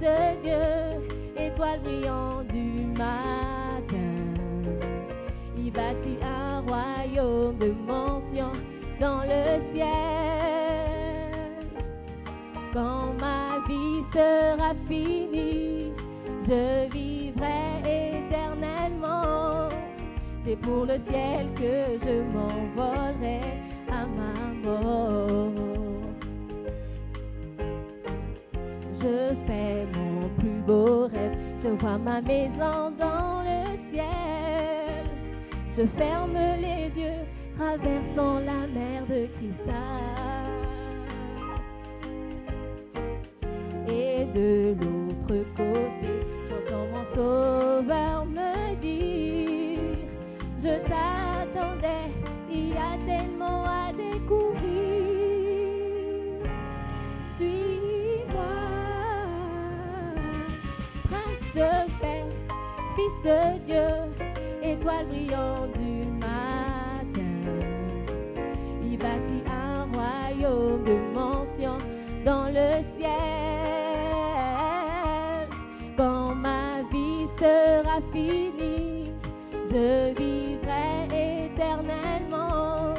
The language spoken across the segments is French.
De Dieu, étoile brillante du matin. Il bâtit un royaume de mention dans le ciel. Quand ma vie sera finie, je vivrai éternellement. C'est pour le ciel que je m'envolerai à ma mort. Je vois ma maison dans le ciel. Je ferme les yeux, traversant la mer de cristal. Et de l'autre côté, j'entends mon sauveur me dire, je t'attendais, il y a tellement à découvrir. Dieu, étoile brillante du matin. Il bâtit un royaume de mention dans le ciel. Quand ma vie sera finie, je vivrai éternellement.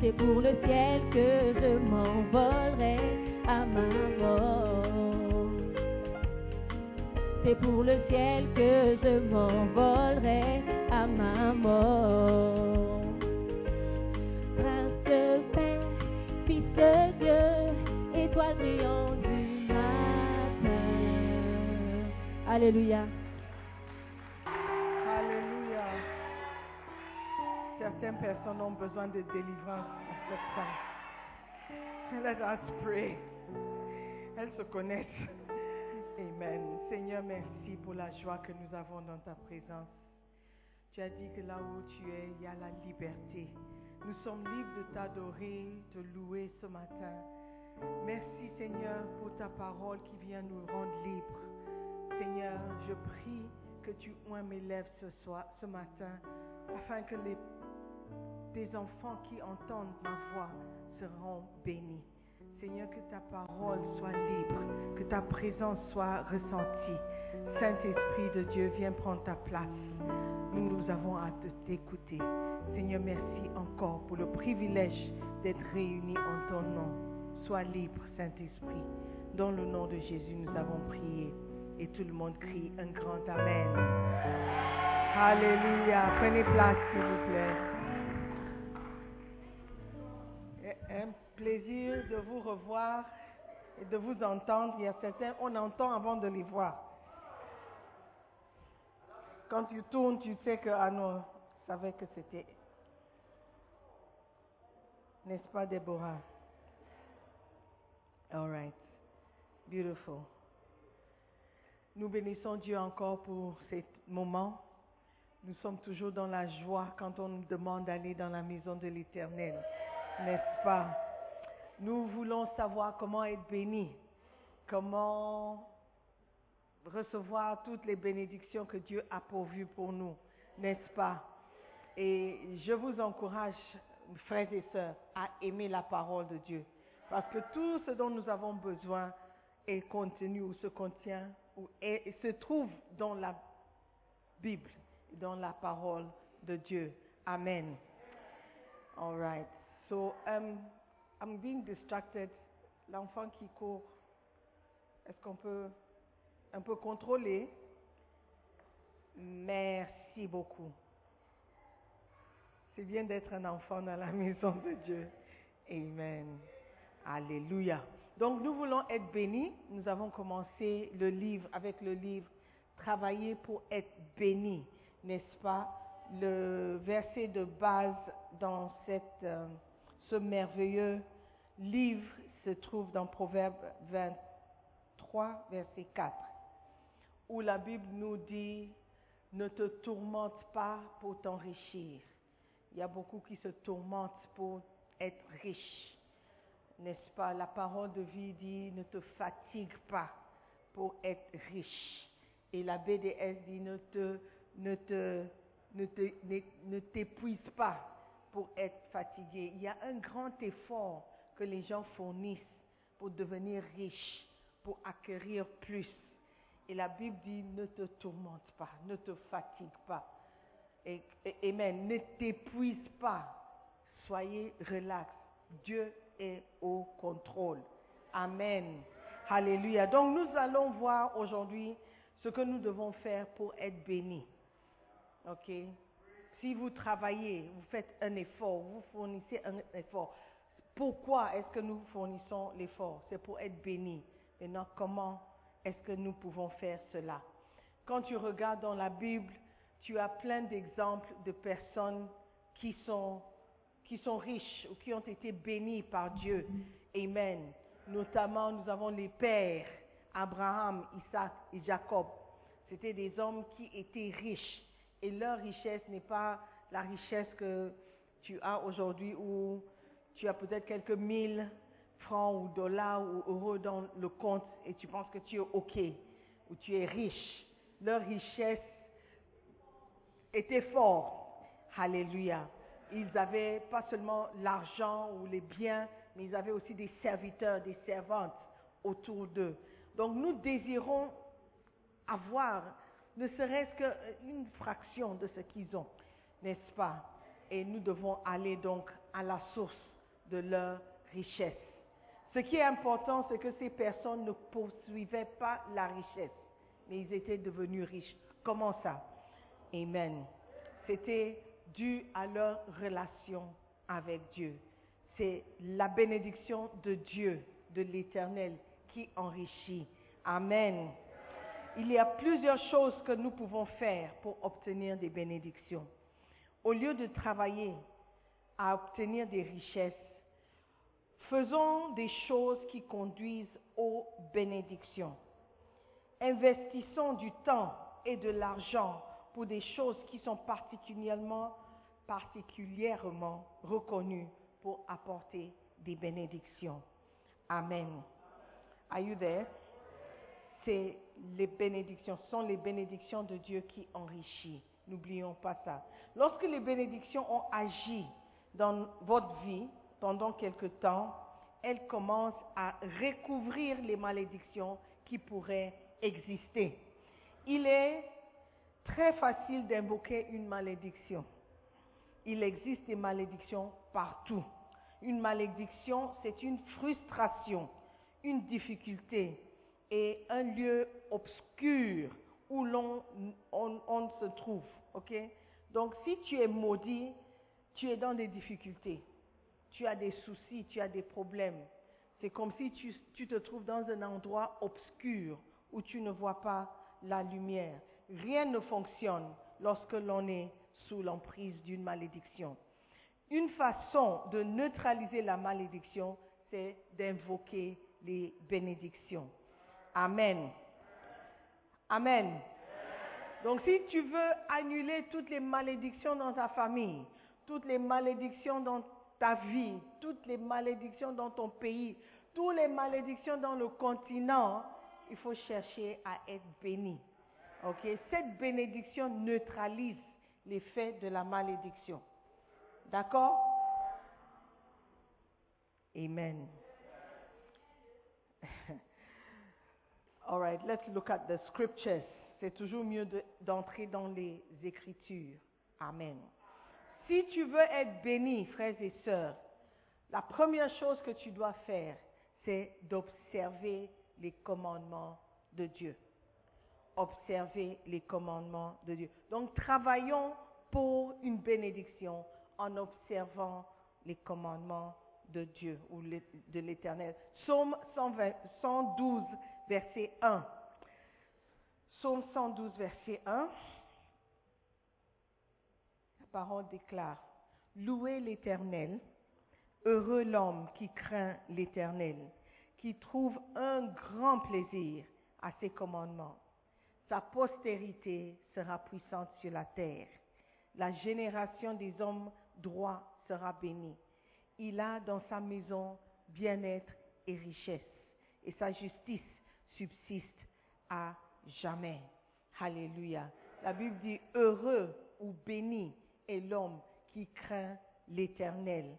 C'est pour le ciel que je m'envolerai à ma mort. C'est pour le ciel que je m'envolerai à ma mort. Prince de paix, fils de Dieu, étoile brillante du matin. Alléluia. Alléluia. Certaines personnes ont besoin de délivrance en temps. Let us pray. Elles se connaissent. Amen. Seigneur, merci pour la joie que nous avons dans ta présence. Tu as dit que là où tu es, il y a la liberté. Nous sommes libres de t'adorer, de louer ce matin. Merci Seigneur pour ta parole qui vient nous rendre libres. Seigneur, je prie que tu oins mes lèvres ce matin, afin que les tes enfants qui entendent ma voix seront bénis. Seigneur, que ta parole soit libre, que ta présence soit ressentie. Saint-Esprit de Dieu, viens prendre ta place. Nous, nous avons de t'écouter. Seigneur, merci encore pour le privilège d'être réunis en ton nom. Sois libre, Saint-Esprit. Dans le nom de Jésus, nous avons prié. Et tout le monde crie un grand Amen. Alléluia. Prenez place, s'il vous plaît. Plaisir de vous revoir et de vous entendre. Il y a certains, on entend avant de les voir. Quand tu tournes, tu sais que, ah non, que c'était. N'est-ce pas, Déborah? All right. Beautiful. Nous bénissons Dieu encore pour ces moments. Nous sommes toujours dans la joie quand on nous demande d'aller dans la maison de l'Éternel. N'est-ce pas? Nous voulons savoir comment être bénis, comment recevoir toutes les bénédictions que Dieu a pourvues pour nous, n'est-ce pas? Et je vous encourage, frères et sœurs, à aimer la parole de Dieu. Parce que tout ce dont nous avons besoin est contenu ou se contient ou se trouve dans la Bible, dans la parole de Dieu. Amen. All right. So, um, I'm being distracted. L'enfant qui court, est-ce qu'on peut un peu contrôler? Merci beaucoup. C'est bien d'être un enfant dans la maison de Dieu. Amen. Alléluia. Donc nous voulons être bénis. Nous avons commencé le livre avec le livre Travailler pour être béni, n'est-ce pas? Le verset de base dans cette, euh, ce merveilleux livre se trouve dans Proverbe 23, verset 4, où la Bible nous dit ne te tourmente pas pour t'enrichir. Il y a beaucoup qui se tourmentent pour être riches. N'est-ce pas? La parole de vie dit ne te fatigue pas pour être riche. Et la BDS dit ne te ne te ne te- ne- ne t'épuise pas pour être fatigué. Il y a un grand effort que les gens fournissent pour devenir riches, pour acquérir plus. Et la Bible dit ne te tourmente pas, ne te fatigue pas. Et, et- amen. Ne t'épuise pas. Soyez relax. Dieu est au contrôle. Amen. Alléluia. Donc nous allons voir aujourd'hui ce que nous devons faire pour être bénis. OK? Si vous travaillez, vous faites un effort, vous fournissez un effort. Pourquoi est-ce que nous fournissons l'effort? C'est pour être bénis. Maintenant, comment est-ce que nous pouvons faire cela? Quand tu regardes dans la Bible, tu as plein d'exemples de personnes qui sont, riches ou qui ont été bénis par Dieu. Amen. Notamment, nous avons les pères, Abraham, Isaac et Jacob. C'était des hommes qui étaient riches. Et leur richesse n'est pas la richesse que tu as aujourd'hui où tu as peut-être quelques mille francs ou dollars ou euros dans le compte et tu penses que tu es OK ou tu es riche. Leur richesse était forte. Alléluia. Ils avaient pas seulement l'argent ou les biens, mais ils avaient aussi des serviteurs, des servantes autour d'eux. Donc nous désirons avoir ne serait-ce qu'une fraction de ce qu'ils ont, n'est-ce pas? Et nous devons aller donc à la source de leur richesse. Ce qui est important, c'est que ces personnes ne poursuivaient pas la richesse, mais ils étaient devenus riches. Comment ça? Amen. C'était dû à leur relation avec Dieu. C'est la bénédiction de Dieu, de l'Éternel, qui enrichit. Amen. Il y a plusieurs choses que nous pouvons faire pour obtenir des bénédictions. Au lieu de travailler à obtenir des richesses, faisons des choses qui conduisent aux bénédictions. Investissons du temps et de l'argent pour des choses qui sont particulièrement, particulièrement reconnues pour apporter des bénédictions. Amen. Are you there? Les bénédictions, sont les bénédictions de Dieu qui enrichissent. N'oublions pas ça. Lorsque les bénédictions ont agi dans votre vie pendant quelque temps, elle commence à recouvrir les malédictions qui pourraient exister. Il est très facile d'invoquer une malédiction. Il existe des malédictions partout. Une malédiction, c'est une frustration, une difficulté et un lieu obscur où l'on on, on se trouve. ok? Donc si tu es maudit, tu es dans des difficultés, tu as des soucis, tu as des problèmes. C'est comme si tu, tu te trouves dans un endroit obscur où tu ne vois pas la lumière. Rien ne fonctionne lorsque l'on est sous l'emprise d'une malédiction. Une façon de neutraliser la malédiction, c'est d'invoquer les bénédictions. Amen. Amen. Donc si tu veux annuler toutes les malédictions dans ta famille, toutes les malédictions dans ta vie, toutes les malédictions dans ton pays, toutes les malédictions dans le continent, il faut chercher à être béni. Ok? Cette bénédiction neutralise l'effet de la malédiction. D'accord? Amen. All right, let's look at the scriptures. C'est toujours mieux de- d'entrer dans les Écritures. Amen. Si tu veux être béni, frères et sœurs, la première chose que tu dois faire, c'est d'observer les commandements de Dieu. Observer les commandements de Dieu. Donc, travaillons pour une bénédiction en observant les commandements de Dieu ou de l'Éternel. Psaume 120 112, verset 1. Psaume 112, verset 1. La parole déclare, Louez l'Éternel, heureux l'homme qui craint l'Éternel, qui trouve un grand plaisir à ses commandements. Sa postérité sera puissante sur la terre. La génération des hommes droits sera bénie. Il a dans sa maison bien-être et richesse, et sa justice subsiste à jamais. Alléluia. La Bible dit heureux ou béni est l'homme qui craint l'Éternel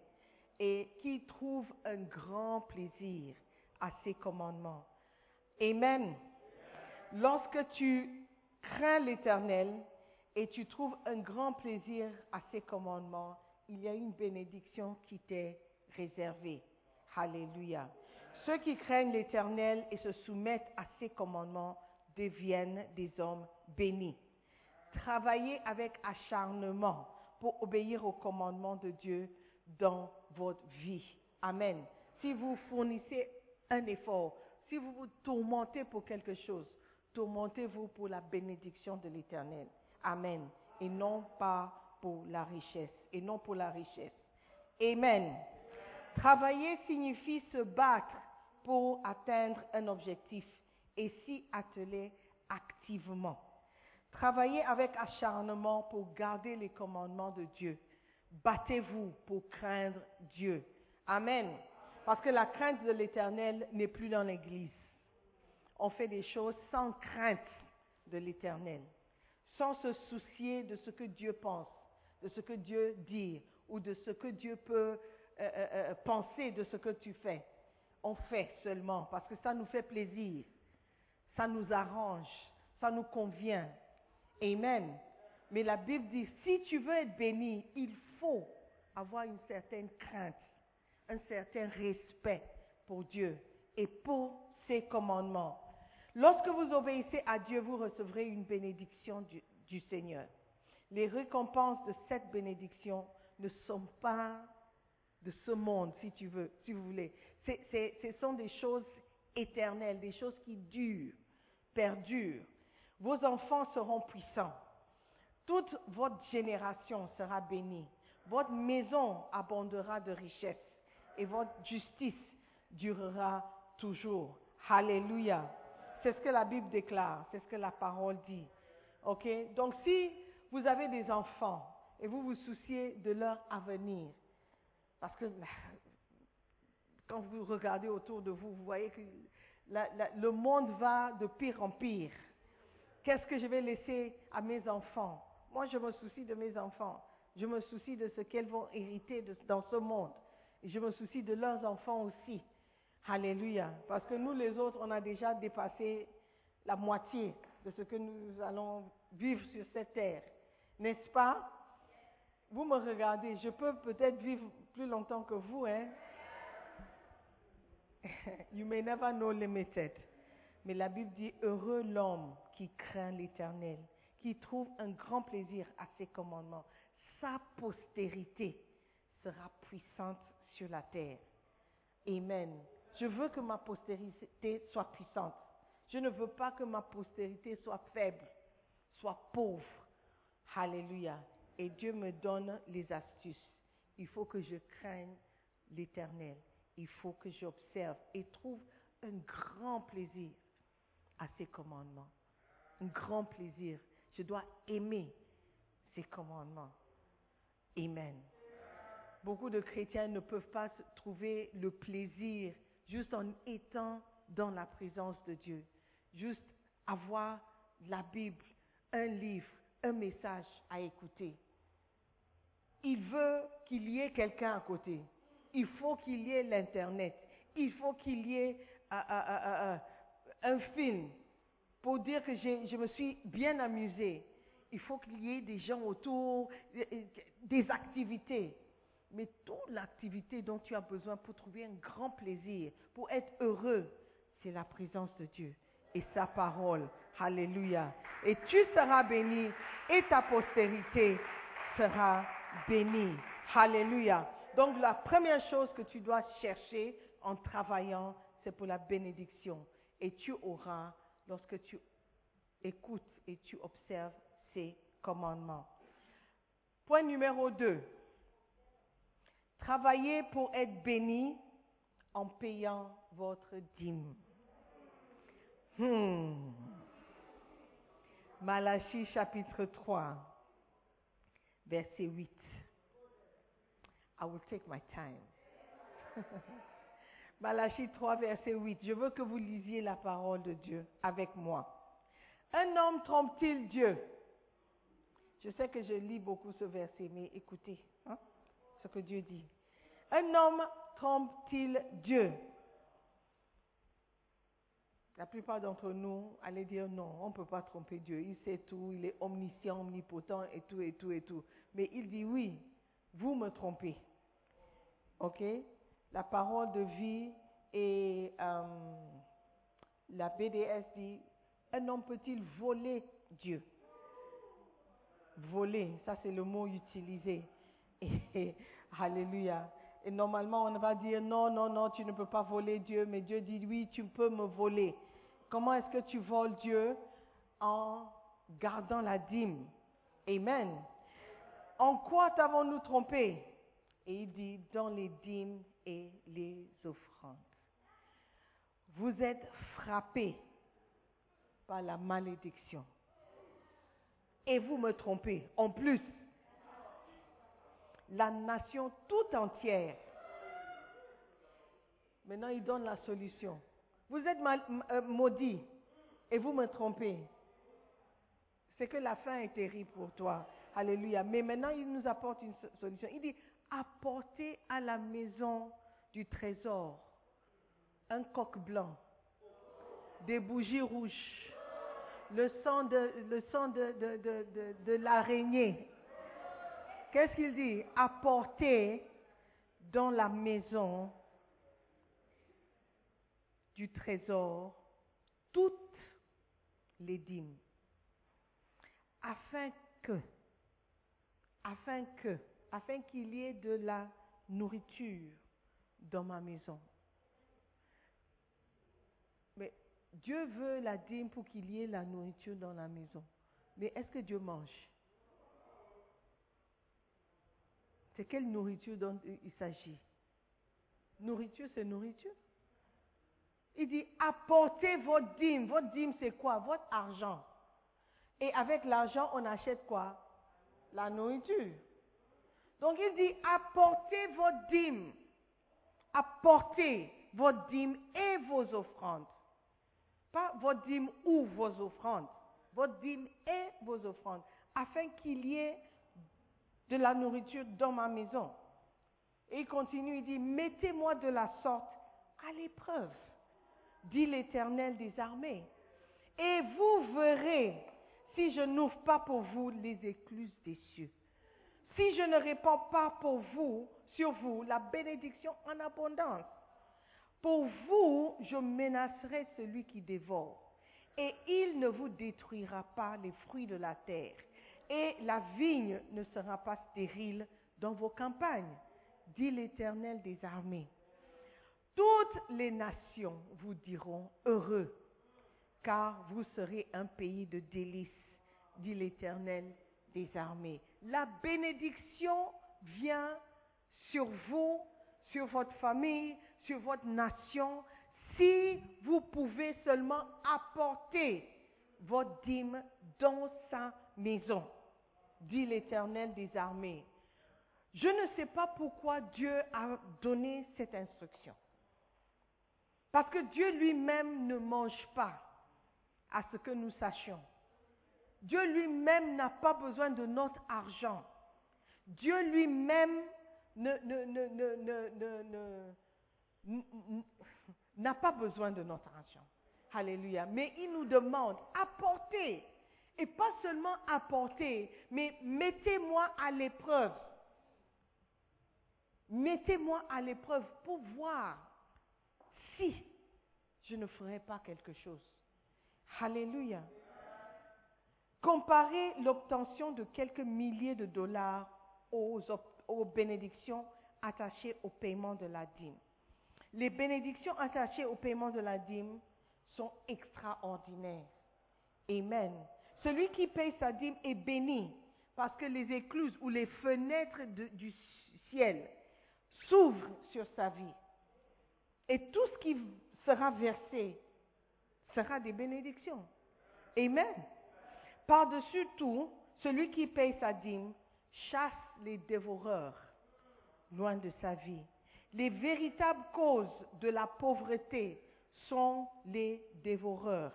et qui trouve un grand plaisir à ses commandements. Amen. Lorsque tu crains l'Éternel et tu trouves un grand plaisir à ses commandements, il y a une bénédiction qui t'est réservée. Alléluia. Ceux qui craignent l'Éternel et se soumettent à ses commandements deviennent des hommes bénis. Travaillez avec acharnement pour obéir aux commandements de Dieu dans votre vie. Amen. Si vous fournissez un effort, si vous vous tourmentez pour quelque chose, tourmentez-vous pour la bénédiction de l'Éternel. Amen. Et non pas pour la richesse. Et non pour la richesse. Amen. Travailler signifie se battre pour atteindre un objectif et s'y atteler activement. Travaillez avec acharnement pour garder les commandements de Dieu. Battez-vous pour craindre Dieu. Amen. Parce que la crainte de l'Éternel n'est plus dans l'Église. On fait des choses sans crainte de l'Éternel, sans se soucier de ce que Dieu pense, de ce que Dieu dit ou de ce que Dieu peut euh, euh, euh, penser de ce que tu fais. On fait seulement parce que ça nous fait plaisir, ça nous arrange, ça nous convient. Amen. Mais la Bible dit, si tu veux être béni, il faut avoir une certaine crainte, un certain respect pour Dieu et pour ses commandements. Lorsque vous obéissez à Dieu, vous recevrez une bénédiction du, Seigneur. Les récompenses de cette bénédiction ne sont pas de ce monde, si tu veux, si vous voulez. Ce sont des choses éternelles, des choses qui durent, perdurent. Vos enfants seront puissants. Toute votre génération sera bénie. Votre maison abondera de richesses et votre justice durera toujours. Alléluia. C'est ce que la Bible déclare, c'est ce que la parole dit. OK? Donc si vous avez des enfants et vous vous souciez de leur avenir, parce que quand vous regardez autour de vous, vous voyez que le monde va de pire en pire. Qu'est-ce que je vais laisser à mes enfants? Moi, je me soucie de mes enfants. Je me soucie de ce qu'elles vont hériter dans ce monde. Et je me soucie de leurs enfants aussi. Alléluia. Parce que nous, les autres, on a déjà dépassé la moitié de ce que nous allons vivre sur cette terre. N'est-ce pas? Vous me regardez, je peux peut-être vivre plus longtemps que vous, hein You may never know limited. Mais la Bible dit, heureux l'homme qui craint l'Éternel, qui trouve un grand plaisir à ses commandements. Sa postérité sera puissante sur la terre. Amen. Je veux que ma postérité soit puissante. Je ne veux pas que ma postérité soit faible, soit pauvre. Alléluia. Et Dieu me donne les astuces. Il faut que je craigne l'Éternel. Il faut que j'observe et trouve un grand plaisir à ses commandements. Un grand plaisir. Je dois aimer ses commandements. Amen. Beaucoup de chrétiens ne peuvent pas trouver le plaisir juste en étant dans la présence de Dieu. Juste avoir la Bible, un livre, un message à écouter. Il veut qu'il y ait quelqu'un à côté. Il faut qu'il y ait l'Internet. Il faut qu'il y ait euh, euh, euh, un film pour dire que je me suis bien amusée. Il faut qu'il y ait des gens autour, des activités. Mais toute l'activité dont tu as besoin pour trouver un grand plaisir, pour être heureux, c'est la présence de Dieu et sa parole. Alléluia. Et tu seras béni et ta postérité sera bénie. Alléluia. Donc la première chose que tu dois chercher en travaillant, c'est pour la bénédiction. Et tu auras lorsque tu écoutes et tu observes ces commandements. Point numéro 2. Travaillez pour être béni en payant votre dîme. Hmm. Malachie chapitre 3, verset 8. I will take my time. Malachie 3, verset 8. Je veux que vous lisiez la parole de Dieu avec moi. Un homme trompe-t-il Dieu? Je sais que je lis beaucoup ce verset, mais écoutez hein, ce que Dieu dit. Un homme trompe-t-il Dieu? La plupart d'entre nous allaient dire non, on ne peut pas tromper Dieu. Il sait tout, il est omniscient, omnipotent et tout, et tout, et tout. Mais il dit oui, vous me trompez. Ok? La parole de vie et euh, la BDS dit un homme peut-il voler Dieu? Voler, ça c'est le mot utilisé. Alléluia. Et normalement, on va dire non, non, non, tu ne peux pas voler Dieu, mais Dieu dit oui, tu peux me voler. Comment est-ce que tu voles Dieu? En gardant la dîme. Amen. En quoi t'avons-nous trompé? Et il dit dans les dîmes et les offrandes. Vous êtes frappés par la malédiction. Et vous me trompez. En plus, la nation tout entière. Maintenant, il donne la solution. Vous êtes mal- euh, maudits et vous me trompez. C'est que la fin est terrible pour toi. Alléluia. Mais maintenant, il nous apporte une so- solution. Il dit, apportez à la maison du trésor un coq blanc, des bougies rouges, le sang de, l'araignée. Qu'est-ce qu'il dit? Apportez dans la maison du trésor toutes les dîmes, afin que, afin que, afin qu'il y ait de la nourriture dans ma maison. Mais Dieu veut la dîme pour qu'il y ait la nourriture dans la maison. Mais est-ce que Dieu mange? C'est quelle nourriture dont il s'agit? Nourriture, c'est nourriture. Il dit, apportez votre dîme. Votre dîme, c'est quoi? Votre argent. Et avec l'argent, on achète quoi? La nourriture. Donc il dit, apportez votre dîme. Apportez votre dîme et vos offrandes. Pas votre dîme ou vos offrandes. Votre dîme et vos offrandes. Afin qu'il y ait de la nourriture dans ma maison. Et il continue, il dit, mettez-moi de la sorte à l'épreuve, dit l'Éternel des armées. Et vous verrez si je n'ouvre pas pour vous les écluses des cieux. Si je ne répands pas pour vous, sur vous, la bénédiction en abondance. Pour vous, je menacerai celui qui dévore. Et il ne vous détruira pas les fruits de la terre. Et la vigne ne sera pas stérile dans vos campagnes, dit l'Éternel des armées. Toutes les nations vous diront heureux, car vous serez un pays de délices, dit l'Éternel des armées. La bénédiction vient sur vous, sur votre famille, sur votre nation, si vous pouvez seulement apporter votre dîme dans sa maison, dit l'Éternel des armées. Je ne sais pas pourquoi Dieu a donné cette instruction. Parce que Dieu lui-même ne mange pas à ce que nous sachions. Dieu lui-même n'a pas besoin de notre argent. Dieu lui-même n'a pas besoin de notre argent. Alléluia. Mais il nous demande, apportez. Et pas seulement apporter, mais mettez-moi à l'épreuve. Mettez-moi à l'épreuve pour voir si je ne ferai pas quelque chose. Alléluia. Comparez l'obtention de quelques milliers de dollars aux bénédictions attachées au paiement de la dîme. Les bénédictions attachées au paiement de la dîme sont extraordinaires. Amen. Celui qui paye sa dîme est béni parce que les écluses ou les fenêtres du ciel s'ouvrent sur sa vie. Et tout ce qui sera versé sera des bénédictions. Amen. Par-dessus tout, celui qui paye sa dîme chasse les dévoreurs loin de sa vie. Les véritables causes de la pauvreté sont les dévoreurs.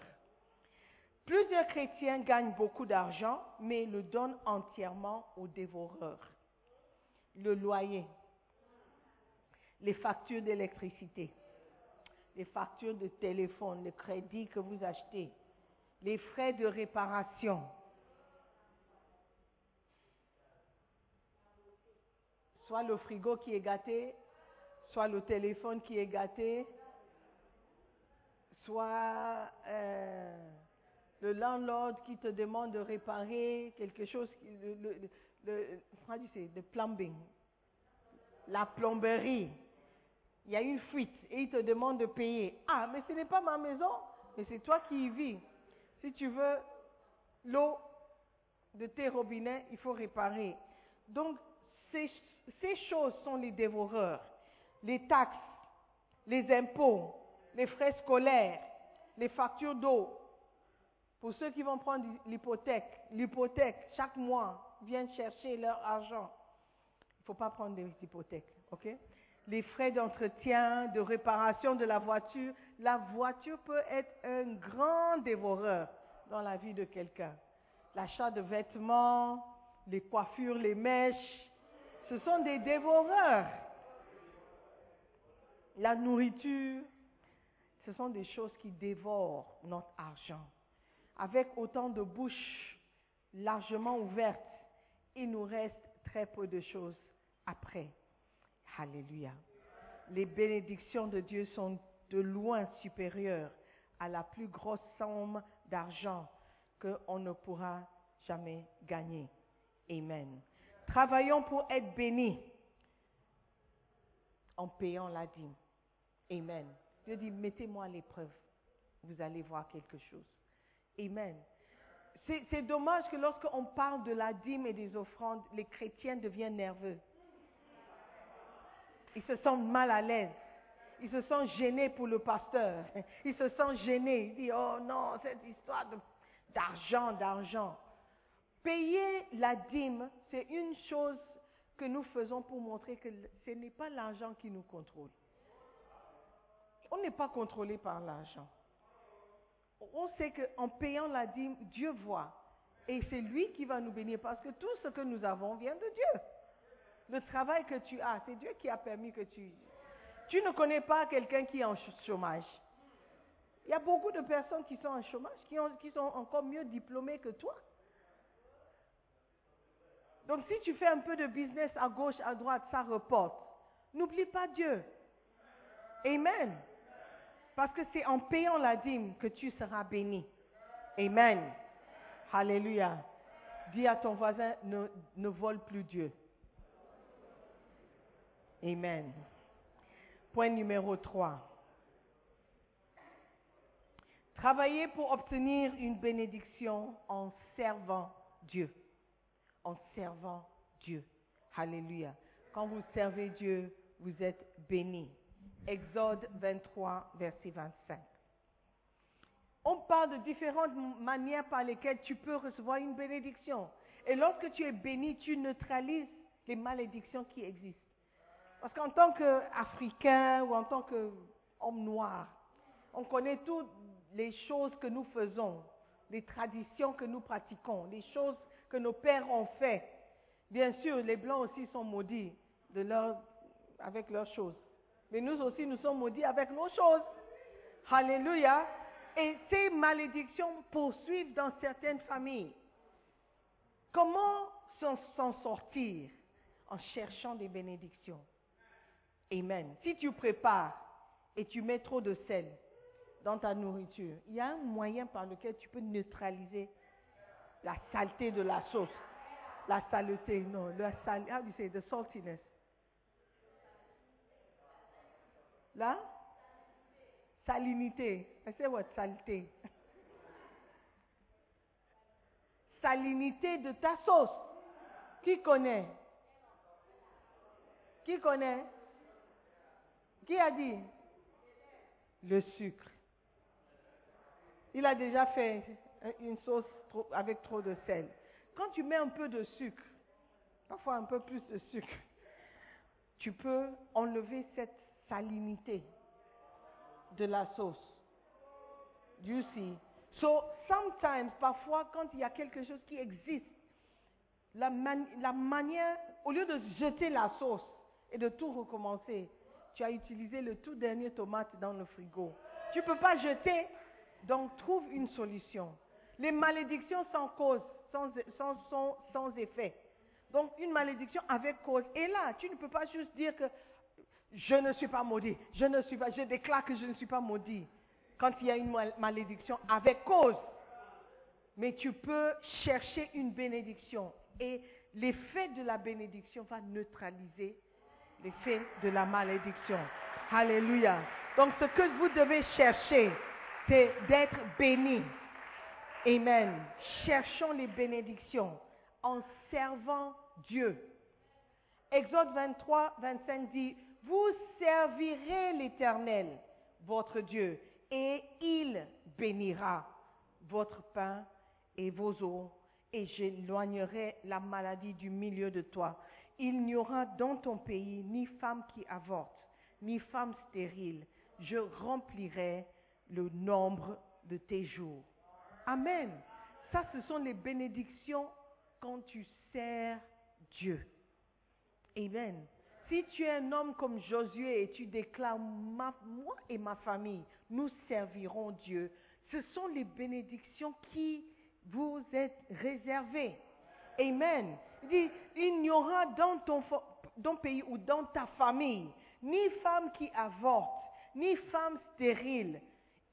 Plusieurs chrétiens gagnent beaucoup d'argent, mais le donnent entièrement aux dévoreurs. Le loyer, les factures d'électricité, les factures de téléphone, le crédit que vous achetez, les frais de réparation, soit le frigo qui est gâté, soit le téléphone qui est gâté, soit euh, le landlord qui te demande de réparer quelque chose, le, le, le, plumbing, la plomberie. Il y a une fuite et il te demande de payer. Ah, mais ce n'est pas ma maison, mais c'est toi qui y vis. Si tu veux l'eau de tes robinets, il faut réparer. Donc, ces, choses sont les dévoreurs. Les taxes, les impôts, les frais scolaires, les factures d'eau. Pour ceux qui vont prendre l'hypothèque, l'hypothèque, chaque mois, viennent chercher leur argent. Il ne faut pas prendre des hypothèques, ok? Les frais d'entretien, de réparation de la voiture. La voiture peut être un grand dévoreur dans la vie de quelqu'un. L'achat de vêtements, les coiffures, les mèches, ce sont des dévoreurs. La nourriture, ce sont des choses qui dévorent notre argent. Avec autant de bouches largement ouvertes, il nous reste très peu de choses après. Alléluia. Les bénédictions de Dieu sont de loin supérieures à la plus grosse somme d'argent qu'on ne pourra jamais gagner. Amen. Travaillons pour être bénis en payant la dîme. Amen. Dieu dit, mettez-moi à l'épreuve. Vous allez voir quelque chose. Amen. C'est dommage que lorsqu'on parle de la dîme et des offrandes, les chrétiens deviennent nerveux. Ils se sentent mal à l'aise. Ils se sentent gênés pour le pasteur. Ils se sentent gênés. Ils disent, oh non, cette histoire d'argent, d'argent. Payer la dîme, c'est une chose que nous faisons pour montrer que ce n'est pas l'argent qui nous contrôle. On n'est pas contrôlé par l'argent. On sait qu'en payant la dîme, Dieu voit Et c'est lui qui va nous bénir parce que tout ce que nous avons vient de Dieu. Le travail que tu as, c'est Dieu qui a permis que tu... Tu ne connais pas quelqu'un qui est en chômage. Il y a beaucoup de personnes qui sont en chômage, qui, sont encore mieux diplômées que toi. Donc si tu fais un peu de business à gauche, à droite, ça reporte. N'oublie pas Dieu. Amen. Parce que c'est en payant la dîme que tu seras béni. Amen. Alléluia. Dis à ton voisin, ne vole plus Dieu. Amen. Point numéro 3. Travaillez pour obtenir une bénédiction en servant Dieu. En servant Dieu. Alléluia. Quand vous servez Dieu, vous êtes bénis. Exode 23, verset 25. On parle de différentes manières par lesquelles tu peux recevoir une bénédiction. Et lorsque tu es béni, tu neutralises les malédictions qui existent. Parce qu'en tant qu'Africain ou en tant qu'homme noir, on connaît toutes les choses que nous faisons, les traditions que nous pratiquons, les choses que nos pères ont fait. Bien sûr, les blancs aussi sont maudits avec leurs choses. Mais nous aussi, nous sommes maudits avec nos choses. Alléluia. Et ces malédictions poursuivent dans certaines familles. Comment s'en sortir en cherchant des bénédictions? Amen. Si tu prépares et tu mets trop de sel dans ta nourriture, il y a un moyen par lequel tu peux neutraliser la saleté de la sauce. La saleté, non, la sal, how the saltiness. Là, salinité. Saleté. Salinité de ta sauce. Qui connaît? Qui connaît? Qui a dit? Le sucre. Il a déjà fait une sauce avec trop de sel. Quand tu mets un peu de sucre, parfois un peu plus de sucre, tu peux enlever cette salinité de la sauce. You see? So, sometimes, parfois, quand il y a quelque chose qui existe, la, la manière, au lieu de jeter la sauce et de tout recommencer, tu as utilisé le tout dernier tomate dans le frigo. Tu ne peux pas jeter, donc trouve une solution. Les malédictions sans cause, sans, sans, sans, sans effet. Donc une malédiction avec cause. Et là, tu ne peux pas juste dire que je ne suis pas maudit, je ne suis pas, je déclare que je ne suis pas maudit. Quand il y a une malédiction avec cause. Mais tu peux chercher une bénédiction. Et l'effet de la bénédiction va neutraliser l'effet de la malédiction. Alléluia. Donc ce que vous devez chercher, c'est d'être béni. Amen. Cherchons les bénédictions en servant Dieu. Exode 23, 25 dit, vous servirez l'Éternel, votre Dieu, et il bénira votre pain et vos eaux, et j'éloignerai la maladie du milieu de toi. Il n'y aura dans ton pays ni femme qui avorte, ni femme stérile. Je remplirai le nombre de tes jours. Amen. Ça, ce sont les bénédictions quand tu sers Dieu. Amen. Si tu es un homme comme Josué et tu déclares, moi et ma famille, nous servirons Dieu, ce sont les bénédictions qui vous êtes réservées. Amen. Il dit, il n'y aura dans ton, ton, pays ou dans ta famille ni femme qui avorte, ni femme stérile.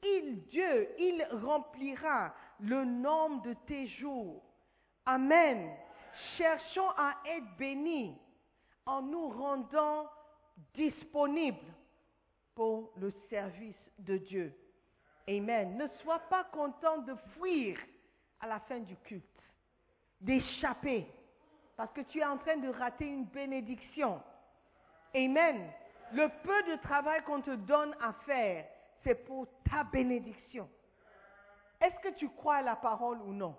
Il, Dieu, il remplira le nombre de tes jours. Amen. Cherchons à être bénis en nous rendant disponibles pour le service de Dieu. Amen. Ne sois pas content de fuir à la fin du culte, d'échapper, parce que tu es en train de rater une bénédiction. Amen. Le peu de travail qu'on te donne à faire, c'est pour ta bénédiction. Est-ce que tu crois à la parole ou non?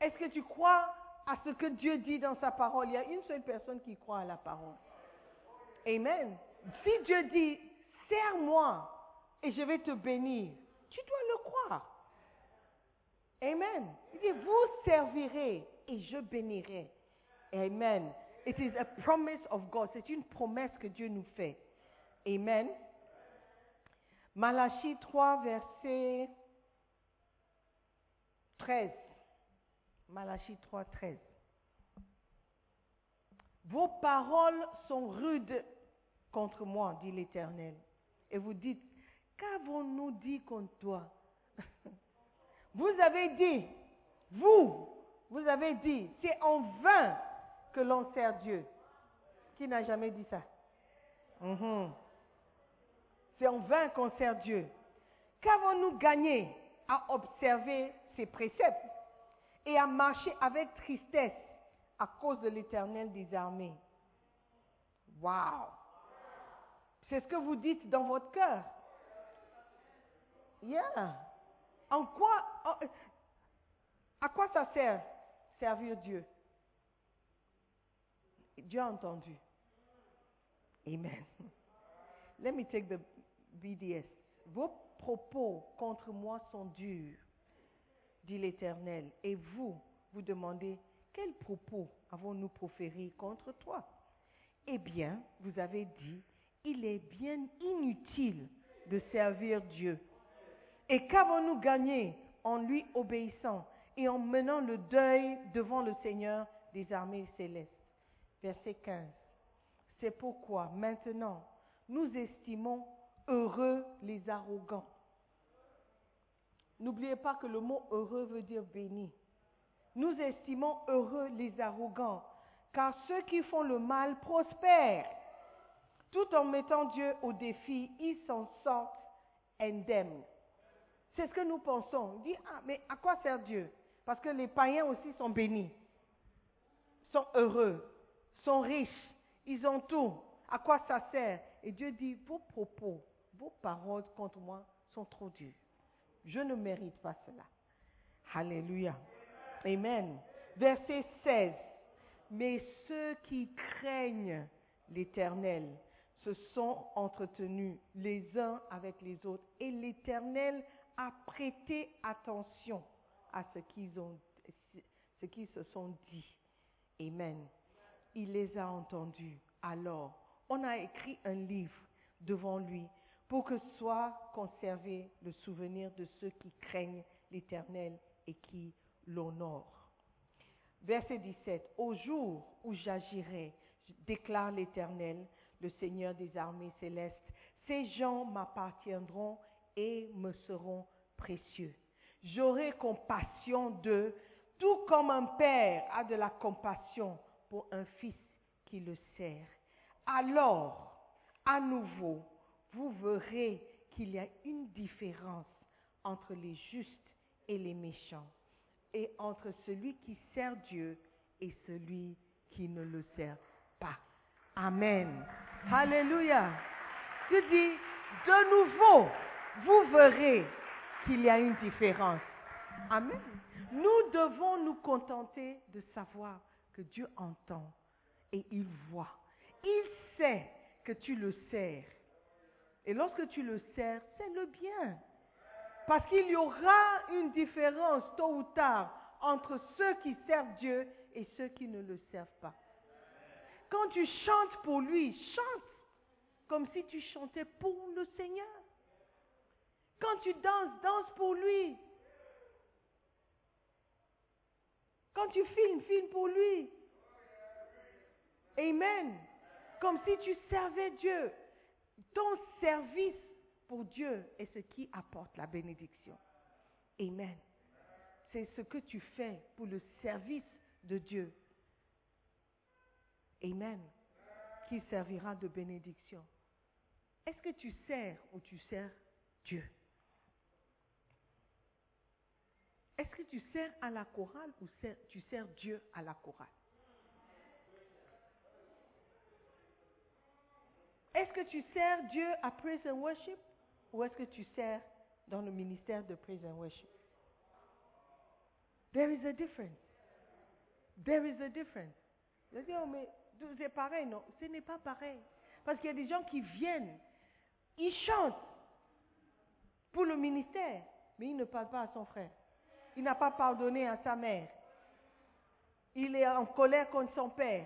Est-ce que tu crois à ce que Dieu dit dans sa parole? Il y a une seule personne qui croit à la parole. Amen. Si Dieu dit, sers-moi et je vais te bénir, tu dois le croire. Amen. Il dit, vous servirez et je bénirai. Amen. It is a promise of God. C'est une promesse que Dieu nous fait. Amen. Malachie 3, verset 13. Malachie 3, 13. Vos paroles sont rudes contre moi, dit l'Éternel. Et vous dites, qu'avons-nous dit contre toi? Vous avez dit, vous, vous avez dit, c'est en vain que l'on sert Dieu. Qui n'a jamais dit ça? Mhm. C'est en vain qu'on sert Dieu. Qu'avons-nous gagné à observer ses préceptes et à marcher avec tristesse à cause de l'éternel des armées? Wow C'est ce que vous dites dans votre cœur. Yeah. En quoi, en- à quoi ça sert? Servir Dieu Dieu a entendu. Amen. Let me take the BDS. Vos propos contre moi sont durs, dit l'Éternel. Et vous, vous demandez, quels propos avons-nous proférés contre toi? Eh bien, vous avez dit, il est bien inutile de servir Dieu. Et qu'avons-nous gagné en lui obéissant? Et en menant le deuil devant le Seigneur des armées célestes Verset 15. C'est pourquoi maintenant nous estimons heureux les arrogants. N'oubliez pas que le mot heureux veut dire béni. Nous estimons heureux les arrogants, car ceux qui font le mal prospèrent. Tout en mettant Dieu au défi, ils s'en sortent indemnes. C'est ce que nous pensons. On dit, ah, mais à quoi sert Dieu? Parce que les païens aussi sont bénis, sont heureux, sont riches, ils ont tout. À quoi ça sert? Et Dieu dit, vos propos, vos paroles contre moi sont trop dures. Je ne mérite pas cela. Alléluia. Amen. Verset 16. Mais ceux qui craignent l'Éternel se sont entretenus les uns avec les autres et l'Éternel a prêté attention à ce qu'ils ont, ce qu'ils se sont dit. Amen. Il les a entendus. Alors, on a écrit un livre devant lui pour que soit conservé le souvenir de ceux qui craignent l'Éternel et qui l'honorent. Verset 17. Au jour où j'agirai, déclare l'Éternel, le Seigneur des armées célestes, ces gens m'appartiendront et me seront précieux. J'aurai compassion d'eux, tout comme un père a de la compassion pour un fils qui le sert. Alors, à nouveau, vous verrez qu'il y a une différence entre les justes et les méchants, et entre celui qui sert Dieu et celui qui ne le sert pas. Amen. Alléluia. Je dis, de nouveau, vous verrez qu'il y a une différence. Amen. Nous devons nous contenter de savoir que Dieu entend et il voit. Il sait que tu le sers. Et lorsque tu le sers, c'est le bien. Parce qu'il y aura une différence tôt ou tard entre ceux qui servent Dieu et ceux qui ne le servent pas. Quand tu chantes pour lui, chante comme si tu chantais pour le Seigneur. Quand tu danses, danse pour lui. Quand tu filmes, filme pour lui. Amen. Comme si tu servais Dieu. Ton service pour Dieu est ce qui apporte la bénédiction. Amen. C'est ce que tu fais pour le service de Dieu. Amen. Qui servira de bénédiction. Est-ce que tu sers ou tu sers Dieu? Est-ce que tu sers à la chorale ou tu sers Dieu à la chorale? Est-ce que tu sers Dieu à Praise and Worship ou est-ce que tu sers dans le ministère de Praise and Worship? There is a difference. There is a difference. Je dis, oh, mais c'est pareil, non? Ce n'est pas pareil. Parce qu'il y a des gens qui viennent, ils chantent pour le ministère, mais ils ne parlent pas à son frère. Il n'a pas pardonné à sa mère. Il est en colère contre son père.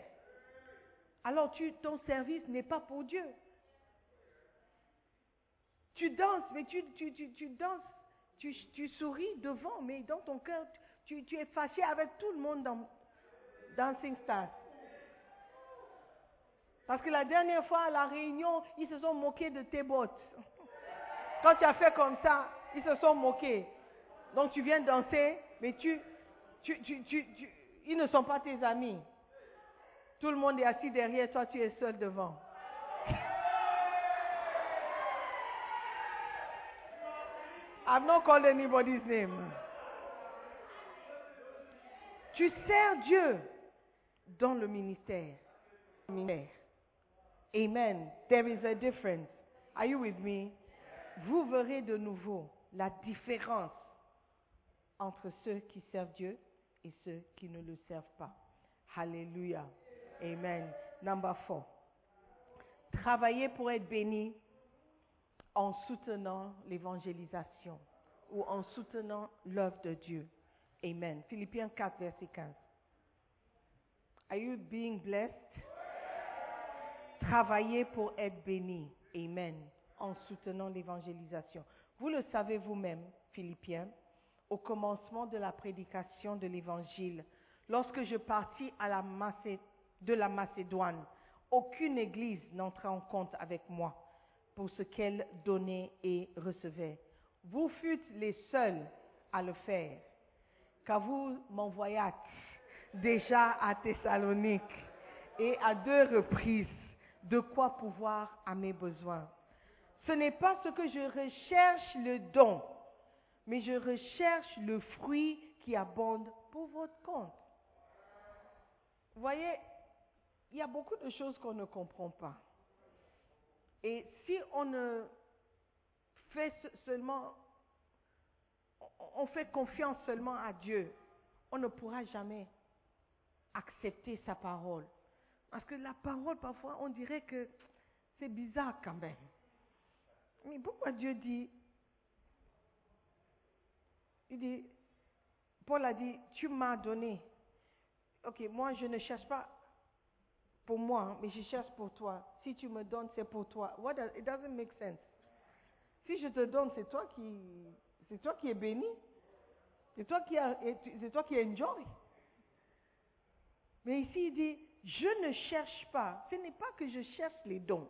Alors tu, ton service n'est pas pour Dieu. Tu danses, mais tu, tu, tu, danses, tu, souris devant, mais dans ton cœur, tu, tu es fâché avec tout le monde dans Dancing Stars. Parce que la dernière fois à la réunion, ils se sont moqués de tes bottes. Quand tu as fait comme ça, ils se sont moqués. Donc tu viens danser, mais tu, tu, tu, tu, ils ne sont pas tes amis. Tout le monde est assis derrière toi, tu es seul devant. I've not called anybody's name. Tu sers Dieu dans le. Ministère. Amen. There is a difference. Are you with me? Vous verrez de nouveau la différence entre ceux qui servent Dieu et ceux qui ne le servent pas. Hallelujah. Amen. Number four. Travailler pour être béni en soutenant l'évangélisation ou en soutenant l'œuvre de Dieu. Amen. Philippiens 4, verset 15. Are you being blessed? Travailler pour être béni. Amen. En soutenant l'évangélisation. Vous le savez vous-même, Philippiens, au commencement de la prédication de l'évangile, lorsque je partis à la de la Macédoine, aucune église n'entrait en compte avec moi pour ce qu'elle donnait et recevait. Vous fûtes les seuls à le faire, car vous m'envoyâtes déjà à Thessalonique et à deux reprises de quoi pouvoir à mes besoins. Ce n'est pas ce que je recherche le don, mais je recherche le fruit qui abonde pour votre compte. Vous voyez, il y a beaucoup de choses qu'on ne comprend pas. Et si on ne fait seulement, on fait confiance seulement à Dieu, on ne pourra jamais accepter sa parole. Parce que la parole, parfois, on dirait que c'est bizarre quand même. Mais pourquoi Dieu dit, il dit, Paul a dit, tu m'as donné. Ok, moi je ne cherche pas pour moi, mais je cherche pour toi. Si tu me donnes, c'est pour toi. What does- it doesn't make sense. Si je te donne, c'est toi qui, c'est toi qui es béni. C'est toi qui, c'est toi qui enjoy. Mais ici, il dit, je ne cherche pas. Ce n'est pas que je cherche les dons.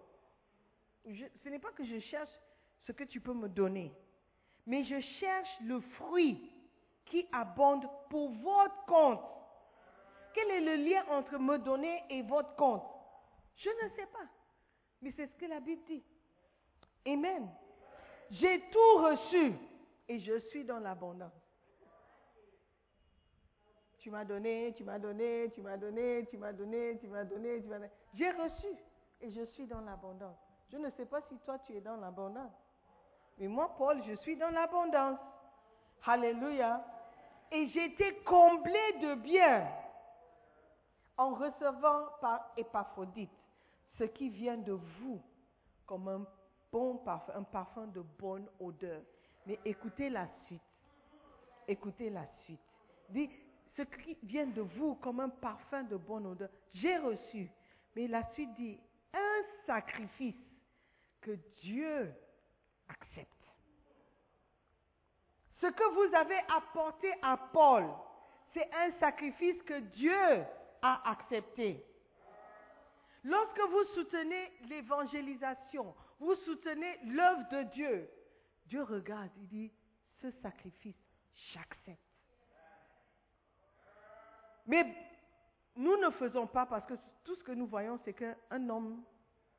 Ce n'est pas que je cherche ce que tu peux me donner. Mais je cherche le fruit qui abonde pour votre compte. Quel est le lien entre me donner et votre compte? Je ne sais pas. Mais c'est ce que la Bible dit. Amen. J'ai tout reçu et je suis dans l'abondance. Tu m'as donné, tu m'as donné, tu m'as donné, tu m'as donné, tu m'as donné, tu m'as donné. J'ai reçu et je suis dans l'abondance. Je ne sais pas si toi tu es dans l'abondance. Mais moi, Paul, je suis dans l'abondance. Alléluia. Et j'étais comblé de bien en recevant par Épaphrodite ce qui vient de vous comme un bon parfum, un parfum de bonne odeur. Mais écoutez la suite. Écoutez la suite. Dit, ce qui vient de vous comme un parfum de bonne odeur, j'ai reçu. Mais la suite dit, un sacrifice que Dieu Ce que vous avez apporté à Paul, c'est un sacrifice que Dieu a accepté. Lorsque vous soutenez l'évangélisation, vous soutenez l'œuvre de Dieu, Dieu regarde, il dit, ce sacrifice, j'accepte. Mais nous ne faisons pas parce que tout ce que nous voyons, c'est qu'un homme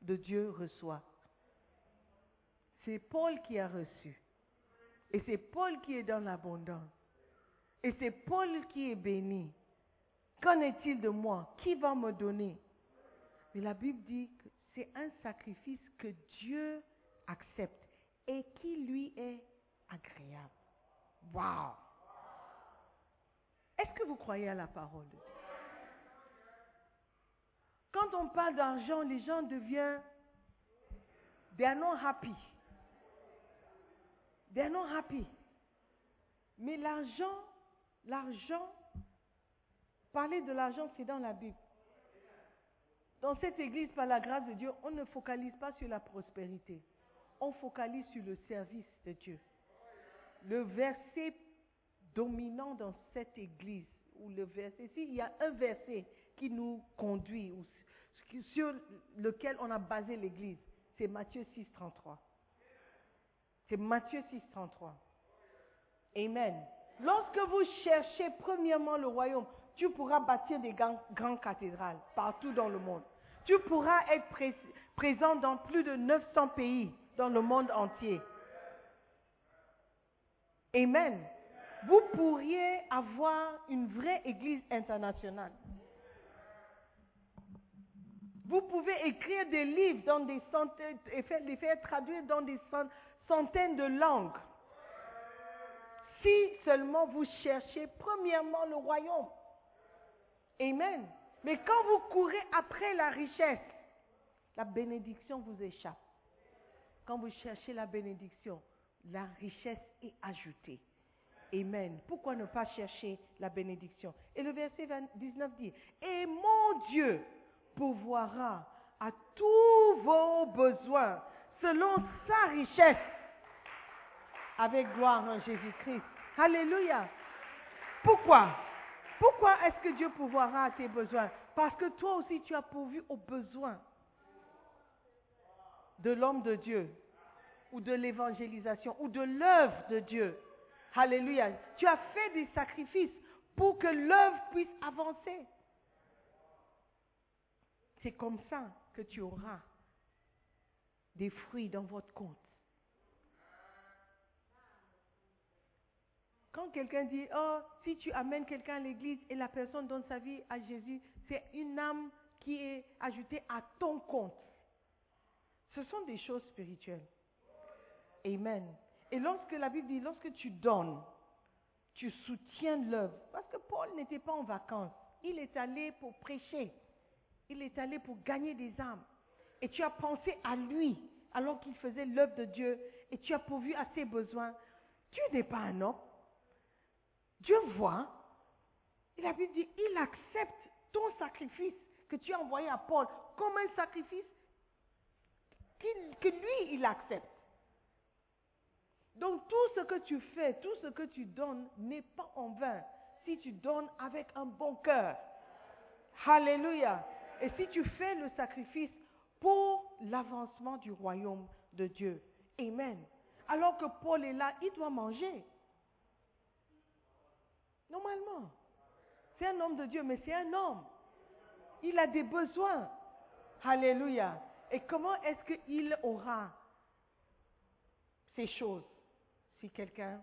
de Dieu reçoit. C'est Paul qui a reçu. Et c'est Paul qui est dans l'abondance. Et c'est Paul qui est béni. Qu'en est-il de moi? Qui va me donner? Mais la Bible dit que c'est un sacrifice que Dieu accepte et qui lui est agréable. Waouh Est-ce que vous croyez à la parole de Dieu? Quand on parle d'argent, les gens deviennent... They are not happy. They are not happy. Mais l'argent L'argent, parler de l'argent, c'est dans la Bible. Dans cette église, par la grâce de Dieu, on ne focalise pas sur la prospérité. On focalise sur le service de Dieu. Le verset dominant dans cette église, ou le verset, s'il y a un verset qui nous conduit, sur lequel on a basé l'église, c'est Matthieu 6, 33. C'est Matthieu 6, 33. Amen. Lorsque vous cherchez premièrement le royaume, tu pourras bâtir des grandes cathédrales partout dans le monde. Tu pourras être présent dans plus de 900 pays dans le monde entier. Amen. Vous pourriez avoir une vraie église internationale. Vous pouvez écrire des livres dans des centaines, et les faire traduire dans des centaines de langues. Si seulement vous cherchez premièrement le royaume. Amen. Mais quand vous courez après la richesse, la bénédiction vous échappe. Quand vous cherchez la bénédiction, la richesse est ajoutée. Amen. Pourquoi ne pas chercher la bénédiction? Et le verset 19 dit, et mon Dieu pourvoira à tous vos besoins selon sa richesse avec gloire en Jésus-Christ. Alléluia. Pourquoi? Pourquoi est-ce que Dieu pourvoira à tes besoins? Parce que toi aussi tu as pourvu aux besoins de l'homme de Dieu ou de l'évangélisation ou de l'œuvre de Dieu. Alléluia. Tu as fait des sacrifices pour que l'œuvre puisse avancer. C'est comme ça que tu auras des fruits dans votre compte. Quand quelqu'un dit, oh, si tu amènes quelqu'un à l'église et la personne donne sa vie à Jésus, c'est une âme qui est ajoutée à ton compte. Ce sont des choses spirituelles. Amen. Et lorsque la Bible dit, lorsque tu donnes, tu soutiens l'œuvre. Parce que Paul n'était pas en vacances. Il est allé pour prêcher. Il est allé pour gagner des âmes. Et tu as pensé à lui alors qu'il faisait l'œuvre de Dieu et tu as pourvu à ses besoins. Dieu n'est pas un homme. Dieu voit. Et la Bible dit, il accepte ton sacrifice que tu as envoyé à Paul comme un sacrifice que lui, il accepte. Donc tout ce que tu fais, tout ce que tu donnes n'est pas en vain si tu donnes avec un bon cœur. Alléluia. Et si tu fais le sacrifice pour l'avancement du royaume de Dieu. Amen. Alors que Paul est là, il doit manger. Normalement. C'est un homme de Dieu, mais c'est un homme. Il a des besoins. Alléluia. Et comment est-ce qu'il aura ces choses? Si quelqu'un,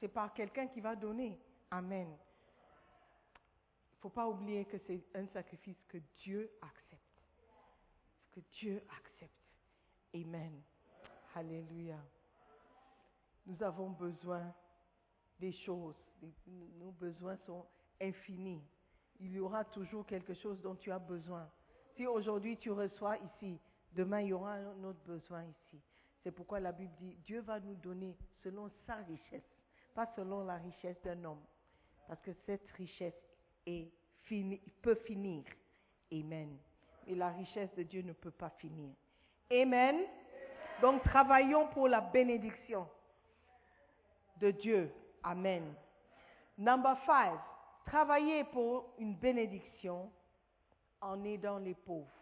c'est par quelqu'un qui va donner Amen. Il ne faut pas oublier que c'est un sacrifice que Dieu accepte. Que Dieu accepte. Amen. Alléluia. Nous avons besoin des choses nos besoins sont infinis. Il y aura toujours quelque chose dont tu as besoin. Si aujourd'hui tu reçois ici, demain il y aura un autre besoin ici. C'est pourquoi la Bible dit, Dieu va nous donner selon sa richesse, pas selon la richesse d'un homme. Parce que cette richesse peut finir. Amen. Et la richesse de Dieu ne peut pas finir. Amen. Donc travaillons pour la bénédiction de Dieu. Amen. Number five, travailler pour une bénédiction en aidant les pauvres.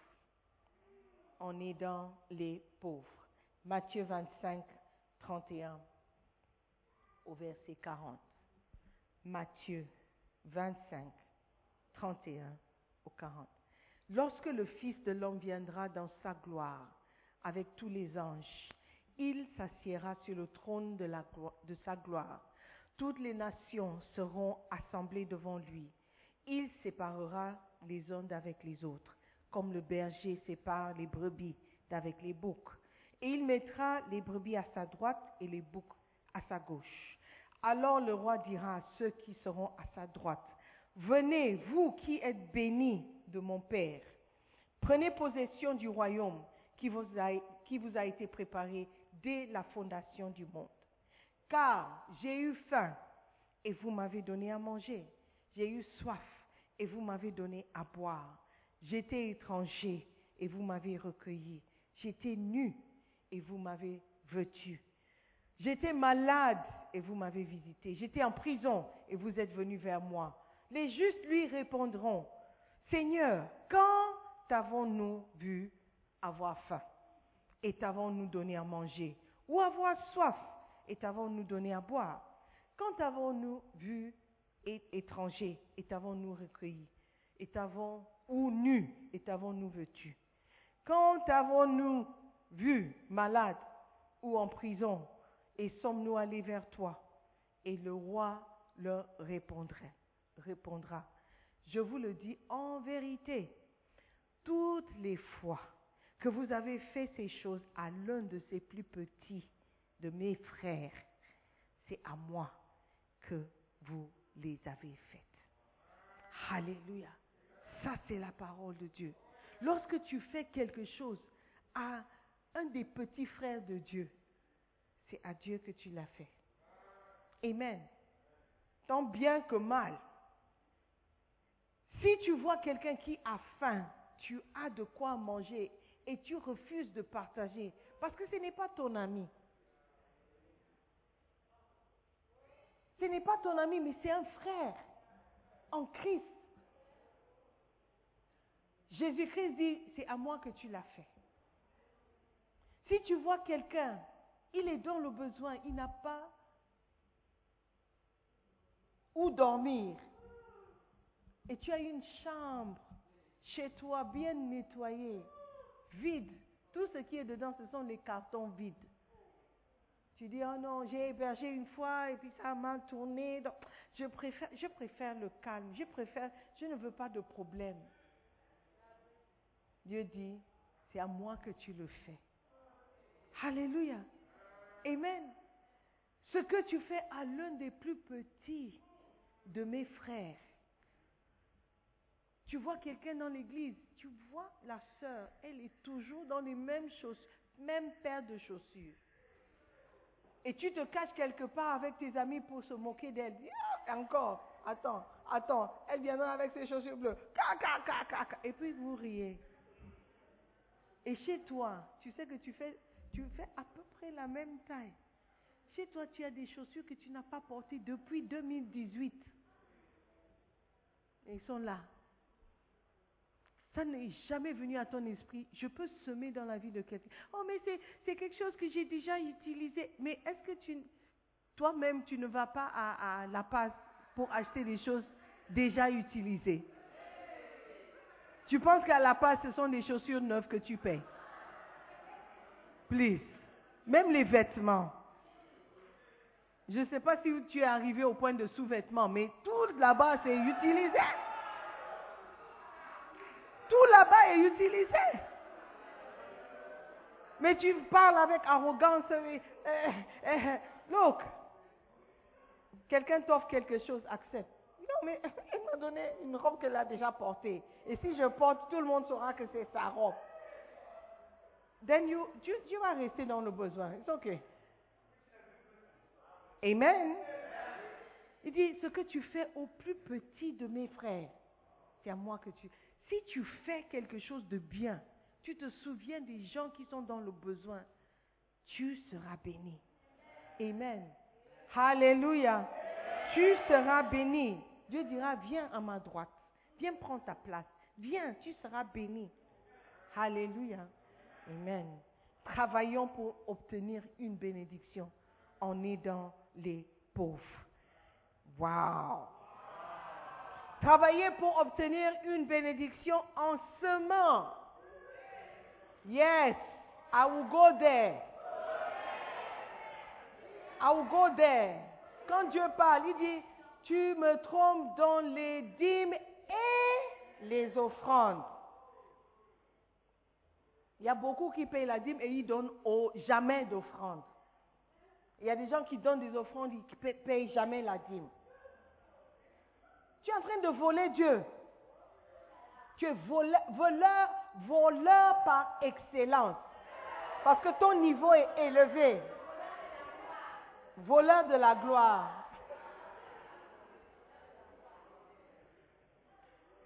En aidant les pauvres. Matthieu 25, 31 au verset 40. Matthieu 25, 31 au 40. Lorsque le Fils de l'homme viendra dans sa gloire avec tous les anges, il s'assiera sur le trône de, de sa gloire toutes les nations seront assemblées devant lui. Il séparera les uns d'avec les autres, comme le berger sépare les brebis d'avec les boucs. Et il mettra les brebis à sa droite et les boucs à sa gauche. Alors le roi dira à ceux qui seront à sa droite, Venez, vous qui êtes bénis de mon Père, prenez possession du royaume qui vous a, été préparé dès la fondation du monde car j'ai eu faim et vous m'avez donné à manger. J'ai eu soif et vous m'avez donné à boire. J'étais étranger et vous m'avez recueilli. J'étais nu et vous m'avez vêtu. J'étais malade et vous m'avez visité. J'étais en prison et vous êtes venu vers moi. Les justes lui répondront, Seigneur, quand t'avons-nous vu avoir faim et t'avons-nous donné à manger ou avoir soif et t'avons-nous donné à boire. Quand t'avons-nous vu étranger et t'avons-nous recueilli et t'avons ou nu et t'avons-nous vêtu Quand t'avons-nous vu malade ou en prison et sommes-nous allés vers toi? Et le roi leur répondrait, répondra, je vous le dis en vérité, toutes les fois que vous avez fait ces choses à l'un de ces plus petits de mes frères, c'est à moi que vous les avez faites. Alléluia. Ça, c'est la parole de Dieu. Lorsque tu fais quelque chose à un des petits frères de Dieu, c'est à Dieu que tu l'as fait. Amen. Tant bien que mal. Si tu vois quelqu'un qui a faim, tu as de quoi manger et tu refuses de partager, parce que ce n'est pas ton ami. Ce n'est pas ton ami, mais c'est un frère en Christ. Jésus-Christ dit, c'est à moi que tu l'as fait. Si tu vois quelqu'un, il est dans le besoin, il n'a pas où dormir, et tu as une chambre chez toi bien nettoyée, vide, tout ce qui est dedans, ce sont les cartons vides. Tu dis, oh non, j'ai hébergé une fois et puis ça m'a tourné. Donc, je préfère, je préfère le calme. Je préfère, je ne veux pas de problème. Dieu dit, c'est à moi que tu le fais. Alléluia. Amen. Ce que tu fais à l'un des plus petits de mes frères. Tu vois quelqu'un dans l'église, tu vois la sœur, elle est toujours dans les mêmes choses, même paire de chaussures. Et tu te caches quelque part avec tes amis pour se moquer d'elle. Ah, encore, attends, attends, elle viendra avec ses chaussures bleues. Et puis vous riez. Et chez toi, tu sais que tu fais, tu fais à peu près la même taille. Chez toi, tu as des chaussures que tu n'as pas portées depuis 2018. Et ils sont là. Ça n'est jamais venu à ton esprit. Je peux semer dans la vie de quelqu'un. Oh, mais c'est quelque chose que j'ai déjà utilisé. Mais est-ce que toi-même, tu ne vas pas à, à La Paz pour acheter des choses déjà utilisées? Tu penses qu'à La Paz, ce sont des chaussures neuves que tu payes? Please. Même les vêtements. Je ne sais pas si tu es arrivé au point de sous-vêtements, mais tout là-bas, c'est utilisé. Tout là-bas est utilisé. Mais tu parles avec arrogance. Et, look, quelqu'un t'offre quelque chose, accepte. Non, mais elle m'a donné une robe qu'elle a déjà portée. Et si je porte, tout le monde saura que c'est sa robe. Then you, tu, vas rester dans le besoin. C'est ok. Amen. Il dit, ce que tu fais au plus petit de mes frères, c'est à moi que tu... Si tu fais quelque chose de bien, tu te souviens des gens qui sont dans le besoin, tu seras béni. Amen. Alléluia. Tu seras béni. Dieu dira, viens à ma droite. Viens prendre ta place. Viens, tu seras béni. Alléluia. Amen. Travaillons pour obtenir une bénédiction en aidant les pauvres. Wow. Travailler pour obtenir une bénédiction en semant. Yes, I will go there. I will go there. Quand Dieu parle, il dit, tu me trompes dans les dîmes et les offrandes. Il y a beaucoup qui payent la dîme et ils donnent jamais d'offrande. Il y a des gens qui donnent des offrandes et qui ne payent jamais la dîme. Tu es en train de voler Dieu. Tu es voleur, voleur, par excellence. Parce que ton niveau est élevé. Voleur de la gloire.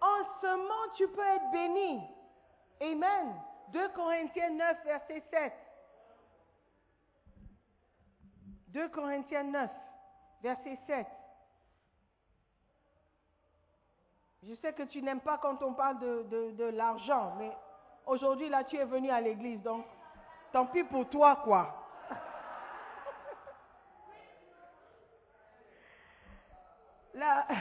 En ce moment, tu peux être béni. Amen. 2 Corinthiens 9, verset 7. 2 Corinthiens 9, verset 7. Je sais que tu n'aimes pas quand on parle de, de- de l'argent, mais aujourd'hui, là, tu es venu à l'église, donc tant pis pour toi, quoi. Là,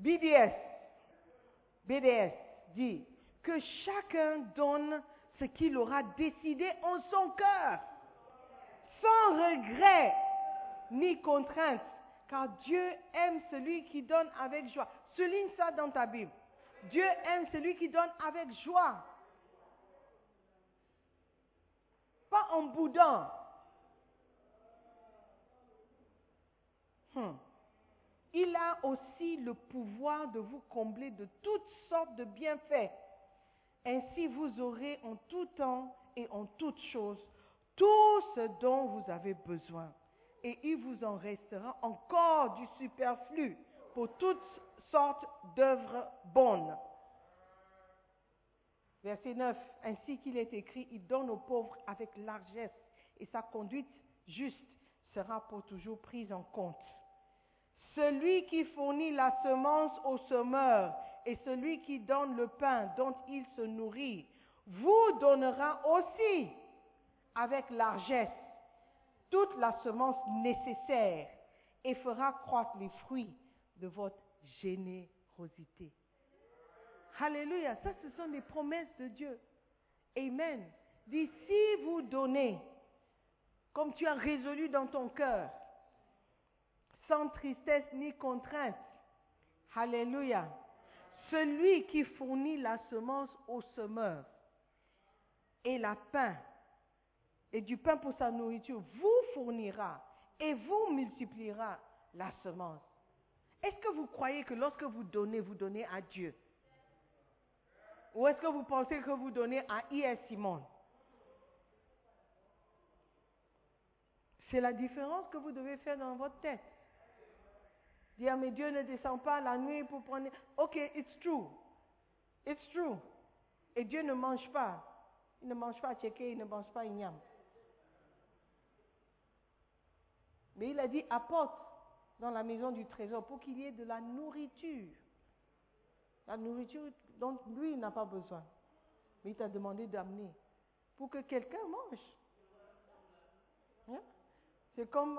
BDS, BDS dit que chacun donne ce qu'il aura décidé en son cœur, sans regret ni contrainte, car Dieu aime celui qui donne avec joie. Souligne ça dans ta Bible. Dieu aime celui qui donne avec joie. Pas en boudant. Hmm. Il a aussi le pouvoir de vous combler de toutes sortes de bienfaits. Ainsi vous aurez en tout temps et en toutes choses tout ce dont vous avez besoin. Et il vous en restera encore du superflu pour toutes sortes d'œuvres bonnes. Verset 9. Ainsi qu'il est écrit, il donne aux pauvres avec largesse et sa conduite juste sera pour toujours prise en compte. Celui qui fournit la semence au semeur et celui qui donne le pain dont il se nourrit, vous donnera aussi avec largesse toute la semence nécessaire et fera croître les fruits de votre générosité. Alléluia, ça ce sont les promesses de Dieu. Amen. Dit, si vous donnez, comme tu as résolu dans ton cœur, sans tristesse ni contrainte, Alléluia, celui qui fournit la semence au semeur et la pain, et du pain pour sa nourriture, vous fournira et vous multipliera la semence. Est-ce que vous croyez que lorsque vous donnez, vous donnez à Dieu? Ou est-ce que vous pensez que vous donnez à I.S. Simon C'est la différence que vous devez faire dans votre tête. Dire, mais Dieu ne descend pas la nuit pour prendre... Ok, it's true. It's true. Et Dieu ne mange pas. Il ne mange pas tchéké, il ne mange pas ignam. Mais il a dit, apporte dans la maison du trésor pour qu'il y ait de la nourriture. La nourriture dont lui, n'a pas besoin. Mais il t'a demandé d'amener pour que quelqu'un mange. Hein? C'est comme,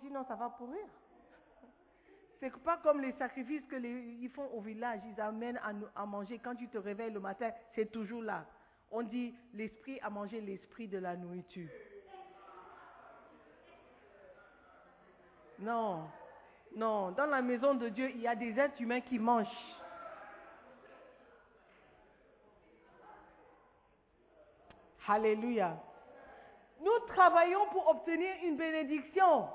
sinon ça va pourrir. C'est pas comme les sacrifices que les, ils font au village, ils amènent à manger. Quand tu te réveilles le matin, c'est toujours là. On dit l'esprit a mangé l'esprit de la nourriture. Non, non, dans la maison de Dieu, il y a des êtres humains qui mangent. Alléluia. Nous travaillons pour obtenir une bénédiction.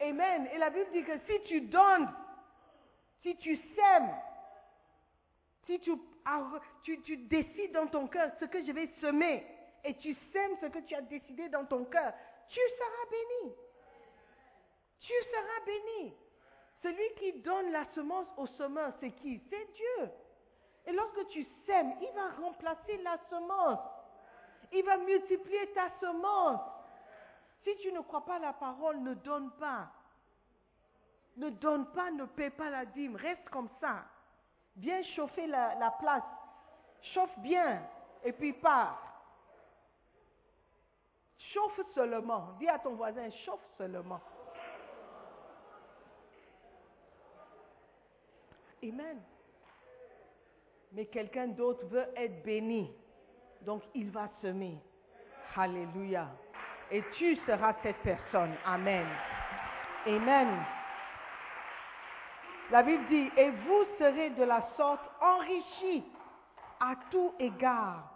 Amen. Et la Bible dit que si tu donnes, si tu sèmes, si tu, tu, tu décides dans ton cœur ce que je vais semer, et tu sèmes ce que tu as décidé dans ton cœur, tu seras béni. Tu seras béni. Celui qui donne la semence au semeur, c'est qui? C'est Dieu. Et lorsque tu sèmes, il va remplacer la semence. Il va multiplier ta semence. Si tu ne crois pas la parole, ne donne pas. Ne donne pas, ne paie pas la dîme. Reste comme ça. Viens chauffer la, la place. Chauffe bien. Et puis pars. Chauffe seulement. Dis à ton voisin, chauffe seulement. Amen. Mais quelqu'un d'autre veut être béni. Donc il va semer. Alléluia. Et tu seras cette personne. Amen. Amen. La Bible dit, et vous serez de la sorte enrichis à tout égard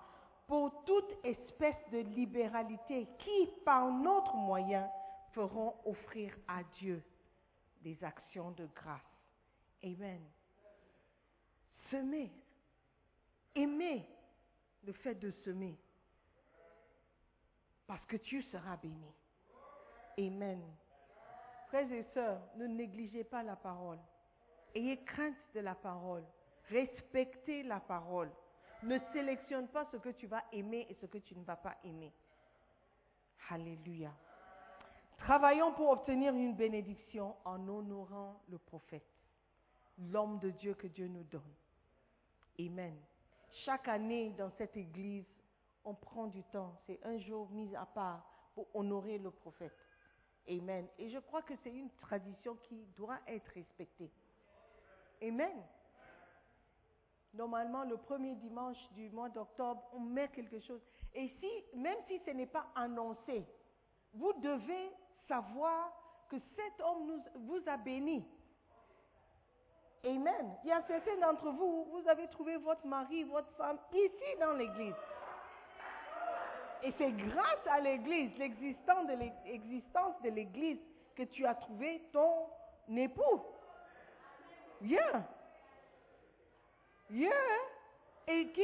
pour toute espèce de libéralité qui, par notre moyen, feront offrir à Dieu des actions de grâce. Amen. Semer. Aimez le fait de semer. Parce que tu seras béni. Amen. Frères et sœurs, ne négligez pas la parole. Ayez crainte de la parole. Respectez la parole. Ne sélectionne pas ce que tu vas aimer et ce que tu ne vas pas aimer. Alléluia. Travaillons pour obtenir une bénédiction en honorant le prophète, l'homme de Dieu que Dieu nous donne. Amen. Chaque année dans cette église, on prend du temps. C'est un jour mis à part pour honorer le prophète. Amen. Et je crois que c'est une tradition qui doit être respectée. Amen. Normalement, le premier dimanche du mois d'octobre, on met quelque chose. Et si, même si ce n'est pas annoncé, vous devez savoir que cet homme nous, vous a béni. Amen. Il y a certains d'entre vous, vous avez trouvé votre mari, votre femme ici dans l'église. Et c'est grâce à l'église, l'existence de l'église, que tu as trouvé ton époux. Yeah. Yeah. Et qui,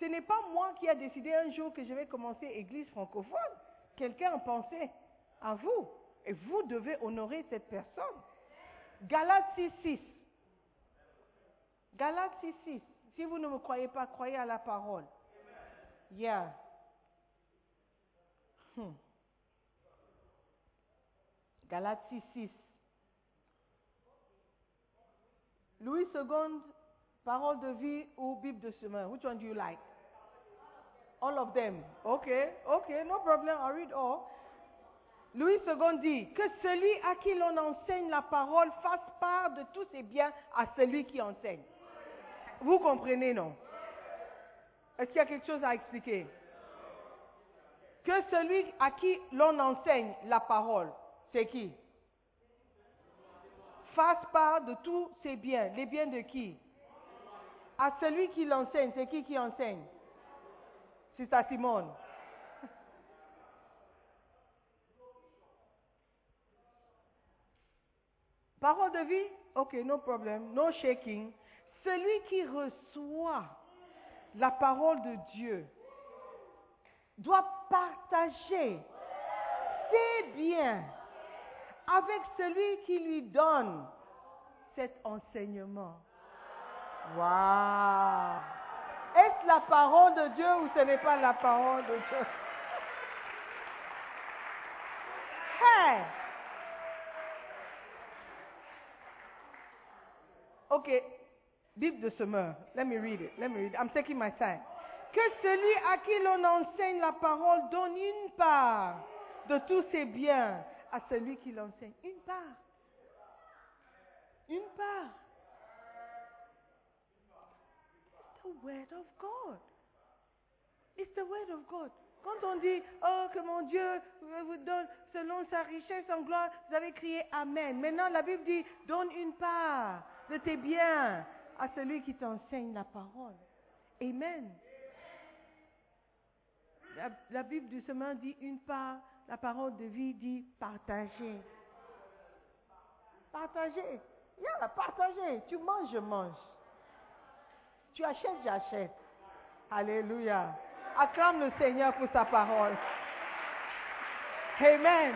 ce n'est pas moi qui a décidé un jour que je vais commencer église francophone. Quelqu'un a pensé à vous. Et vous devez honorer cette personne. Galates 6, 6. Galates 6, 6. Si vous ne me croyez pas, croyez à la parole. Yeah. Hmm. Galates 6, 6. Louis II, parole de vie ou Bible de semaine. Which one do you like? All of them. Okay, okay, no problem. I read all. Louis II dit que celui à qui l'on enseigne la parole fasse part de tous ses biens à celui qui enseigne. Vous comprenez, non? Est-ce qu'il y a quelque chose à expliquer? Que celui à qui l'on enseigne la parole, c'est qui? Fasse part de tous ses biens. Les biens de qui? À celui qui l'enseigne, c'est qui qui enseigne? C'est à Simone. Parole de vie? Ok, no problem, no shaking. Celui qui reçoit la parole de Dieu doit partager ses biens avec celui qui lui donne cet enseignement. Waouh! Est-ce la parole de Dieu ou ce n'est pas la parole de Dieu? Hey! Ok, Bible de semeur. Let me read it. Let me read it. I'm taking my time. Que celui à qui l'on enseigne la parole donne une part de tous ses biens à celui qui l'enseigne. Une part. Une part. It's the word of God. It's the word of God. Quand on dit, oh, que mon Dieu vous donne selon sa richesse en gloire, vous avez crié Amen. Maintenant, la Bible dit, donne une part de tes biens à celui qui t'enseigne la parole. Amen. La, Bible du semain dit une part, la parole de vie dit partager. Partager. Yeah, partager. Tu manges, je mange. Tu achètes, j'achète. Alléluia. Acclame le Seigneur pour sa parole. Amen.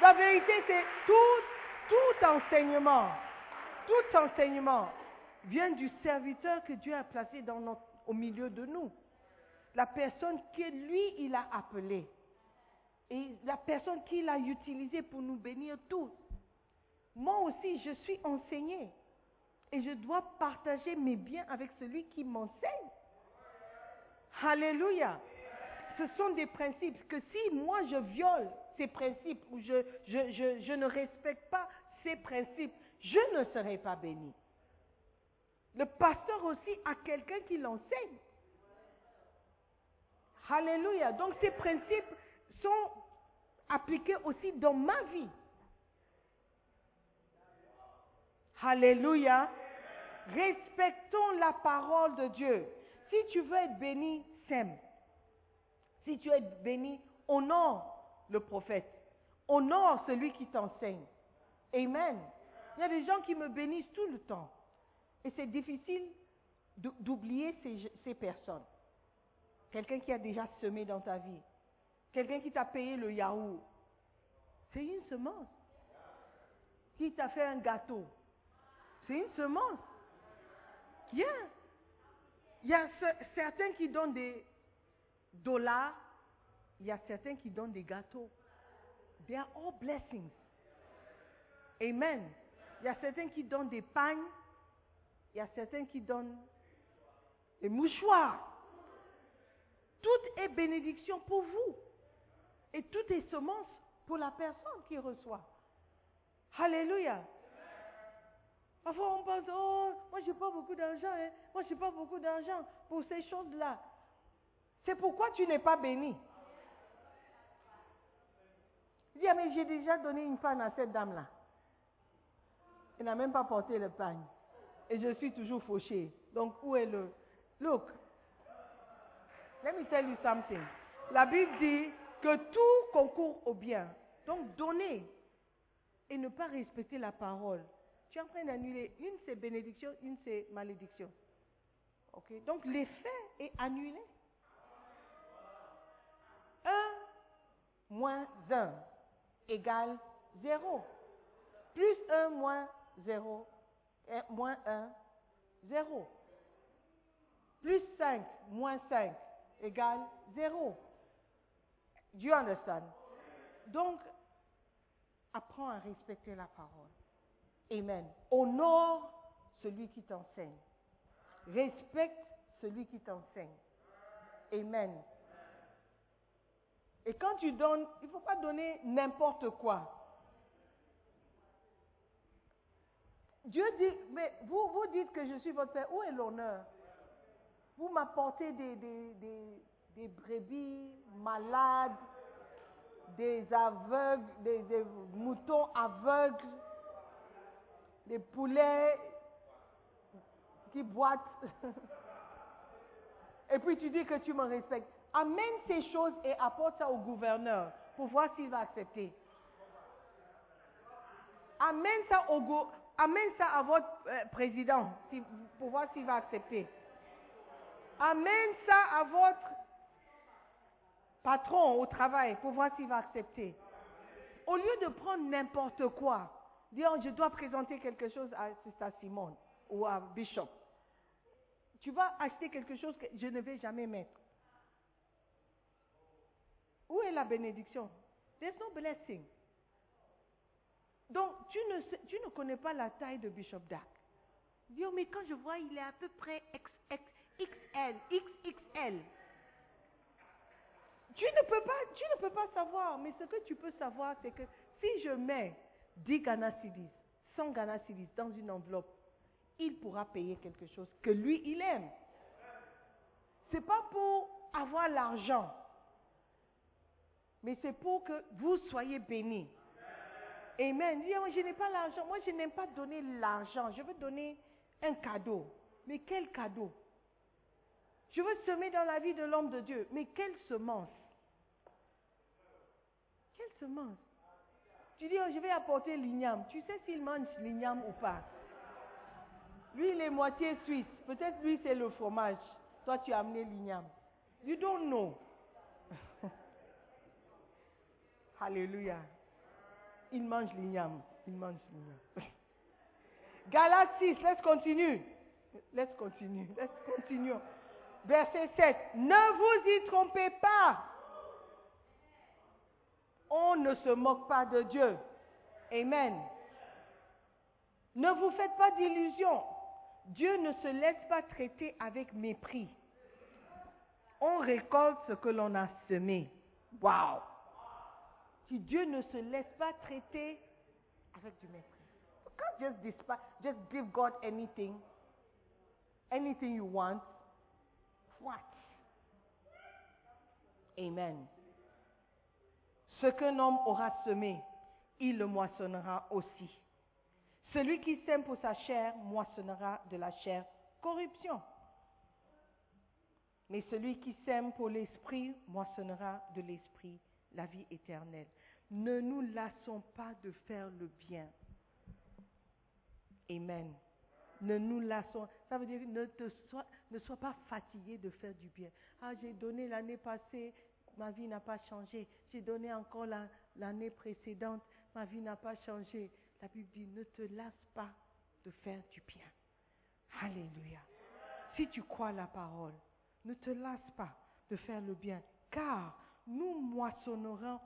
La vérité, c'est tout, tout enseignement, tout enseignement vient du serviteur que Dieu a placé au milieu de nous. La personne que lui, il a appelée. Et la personne qu'il a utilisée pour nous bénir tous. Moi aussi, je suis enseigné. Et je dois partager mes biens avec celui qui m'enseigne. Alléluia. Ce sont des principes que si moi je viole ces principes ou je, je, je ne respecte pas ces principes, je ne serai pas béni. Le pasteur aussi a quelqu'un qui l'enseigne. Alléluia. Donc ces principes sont appliqués aussi dans ma vie. Alléluia. Respectons la parole de Dieu. Si tu veux être béni, sème. Si tu veux être béni, honore le prophète. Honore celui qui t'enseigne. Amen. Il y a des gens qui me bénissent tout le temps. Et c'est difficile d'oublier ces, personnes. Quelqu'un qui a déjà semé dans ta vie. Quelqu'un qui t'a payé le yaourt. C'est une semence. Qui t'a fait un gâteau. C'est une semence. Yeah. Il y a ce- certains qui donnent des dollars, il y a certains qui donnent des gâteaux. They are all blessings. Amen. Il y a certains qui donnent des pagnes, il y a certains qui donnent des mouchoirs. Tout est bénédiction pour vous. Et tout est semence pour la personne qui reçoit. Alléluia. Parfois on pense, oh, moi j'ai pas beaucoup d'argent, hein. moi j'ai pas beaucoup d'argent pour ces choses-là. C'est pourquoi tu n'es pas béni. Il dit, ah, mais j'ai déjà donné une panne à cette dame-là. Elle n'a même pas porté le pain. Et je suis toujours fauché. Donc où est le... Look, let me tell you something. La Bible dit que tout concourt au bien. Donc donner et ne pas respecter la parole. Tu es en train d'annuler. Une c'est bénédiction, une c'est malédiction. Ok? Donc l'effet est annulé. 1 moins 1 égale 0. Plus 1 moins 0, euh, moins 1, 0. Plus 5 moins 5 égale 0. Do you understand? Donc, apprends à respecter la parole. Amen. Honore celui qui t'enseigne. Respecte celui qui t'enseigne. Amen. Et quand tu donnes, il ne faut pas donner n'importe quoi. Dieu dit, mais vous, vous dites que je suis votre Père. Où est l'honneur? Vous m'apportez des, des, des, brebis malades, des aveugles, des, des moutons aveugles, des poulets qui boitent. Et puis tu dis que tu me respectes. Amène ces choses et apporte ça au gouverneur pour voir s'il va accepter. Amène ça, au gou- amène ça à votre euh, président si- pour voir s'il va accepter. Amène ça à votre patron au travail pour voir s'il va accepter. Au lieu de prendre n'importe quoi, dire je dois présenter quelque chose à Sister Simone ou à Bishop, tu vas acheter quelque chose que je ne vais jamais mettre. Où est la bénédiction? There's no blessing. Donc, tu ne, sais- tu ne connais pas la taille de Bishop Dak. Dis, oh, mais quand je vois, il est à peu près XL, XXL. Tu ne peux pas, tu ne peux pas savoir, mais ce que tu peux savoir, c'est que si je mets 10 Ghana Cedis, 100 Ghana dans une enveloppe, il pourra payer quelque chose que lui, il aime. C'est pas pour avoir l'argent, mais c'est pour que vous soyez bénis. Amen. Dis, je n'ai pas l'argent. Moi, je n'aime pas donner l'argent. Je veux donner un cadeau. Mais quel cadeau? Je veux semer dans la vie de l'homme de Dieu. Mais quelle semence? Quelle semence? Tu dis, oh, je vais apporter l'igname. Tu sais s'il mange l'igname ou pas? Lui, il est moitié suisse. Peut-être lui, c'est le fromage. Toi, tu as amené l'igname. You don't know. Alléluia. Il mange l'igname. Il mange l'igname. Galates 6, let's continue. Let's continue. Let's continue. Verset 7. Ne vous y trompez pas. On ne se moque pas de Dieu. Amen. Ne vous faites pas d'illusions. Dieu ne se laisse pas traiter avec mépris. On récolte ce que l'on a semé. Wow. Si Dieu ne se laisse pas traiter avec du mépris. You can't just, despi- just give God anything, anything you want. What? Amen. Ce qu'un homme aura semé, il le moissonnera aussi. Celui qui sème pour sa chair moissonnera de la chair corruption. Mais celui qui sème pour l'esprit moissonnera de l'esprit la vie éternelle. Ne nous lassons pas de faire le bien. Amen. Ne nous lassons. Ça veut dire ne, te sois, ne sois pas fatigué de faire du bien. Ah, j'ai donné l'année passée, ma vie n'a pas changé. J'ai donné encore la- l'année précédente, ma vie n'a pas changé. La Bible dit ne te lasse pas de faire du bien. Alléluia. Si tu crois la parole, ne te lasse pas de faire le bien, car nous moissonnerons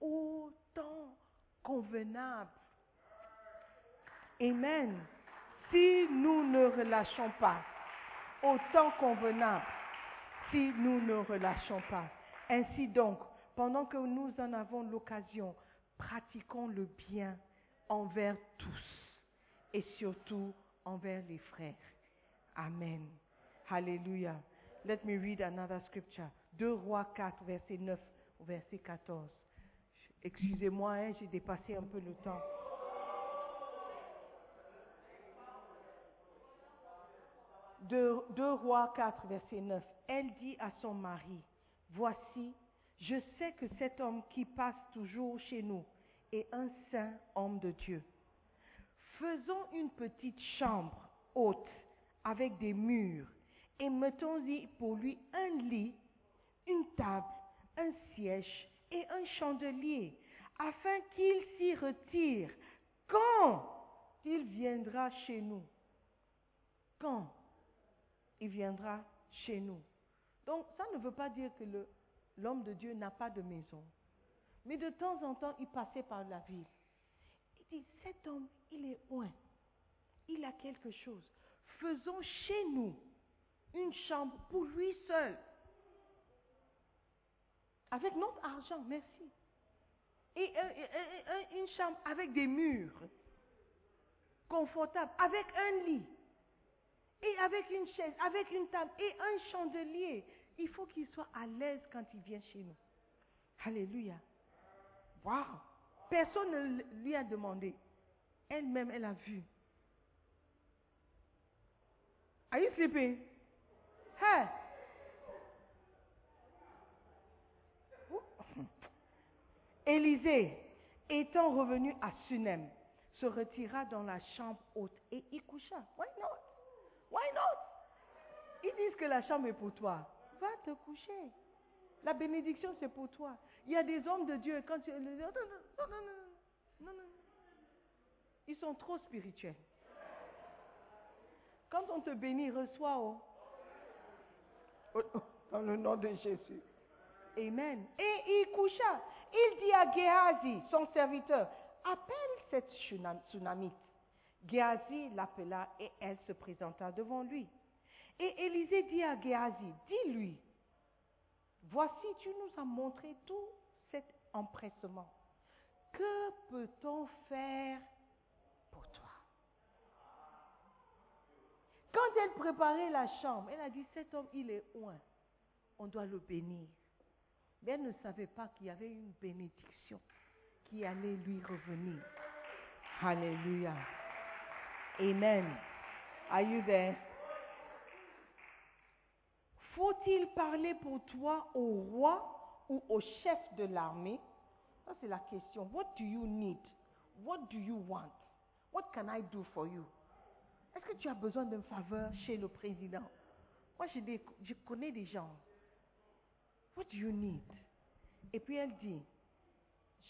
au temps convenable. Amen. Si nous ne relâchons pas au temps convenable, si nous ne relâchons pas. Ainsi donc, pendant que nous en avons l'occasion, pratiquons le bien envers tous et surtout envers les frères. Amen. Hallelujah. Let me read another scripture. 2 Rois 4, verset 9 au verset 14. Excusez-moi, hein, j'ai dépassé un peu le temps. 2, 2 Rois 4, verset 9. Elle dit à son mari, Voici, je sais que cet homme qui passe toujours chez nous est un saint homme de Dieu. Faisons une petite chambre haute avec des murs et mettons-y pour lui un lit, une table, un siège et un chandelier, afin qu'il s'y retire quand il viendra chez nous. Quand il viendra chez nous. Donc ça ne veut pas dire que l'homme de Dieu n'a pas de maison. Mais de temps en temps, il passait par la ville. Il dit, cet homme, il est loin. Il a quelque chose. Faisons chez nous une chambre pour lui seul. Avec notre argent, merci. Et un- une chambre avec des murs confortables, avec un lit, et avec une chaise, avec une table, et un chandelier. Il faut qu'il soit à l'aise quand il vient chez nous. Alléluia. Wow. Personne ne lui a demandé. Elle-même, elle a vu. Are you sleeping? Hey. Élisée, étant revenu à Sunem, se retira dans la chambre haute et y coucha. Why not? Why not? Ils disent que la chambre est pour toi. Va te coucher. La bénédiction, c'est pour toi. Il y a des hommes de Dieu, quand tu... Non, non, non, non, non, non. Ils sont trop spirituels. Quand on te bénit, reçois oh. Oh, oh, dans le nom de Jésus. Amen. Et il coucha. Il dit à Géasi, son serviteur, appelle cette Tsunamite. Géasi l'appela et elle se présenta devant lui. Et Élisée dit à Géasi, dis-lui, voici tu nous as montré tout cet empressement. Que peut-on faire pour toi? Quand elle préparait la chambre, elle a dit, cet homme, il est loin. On doit le bénir. Mais elle ne savait pas qu'il y avait une bénédiction qui allait lui revenir. Alléluia. Amen. Are you there? Faut-il parler pour toi au roi ou au chef de l'armée? Ça, c'est la question. What do you need? What do you want? What can I do for you? Est-ce que tu as besoin d'une faveur chez le président? Moi, des- je connais des gens. What do you need? Et puis elle dit,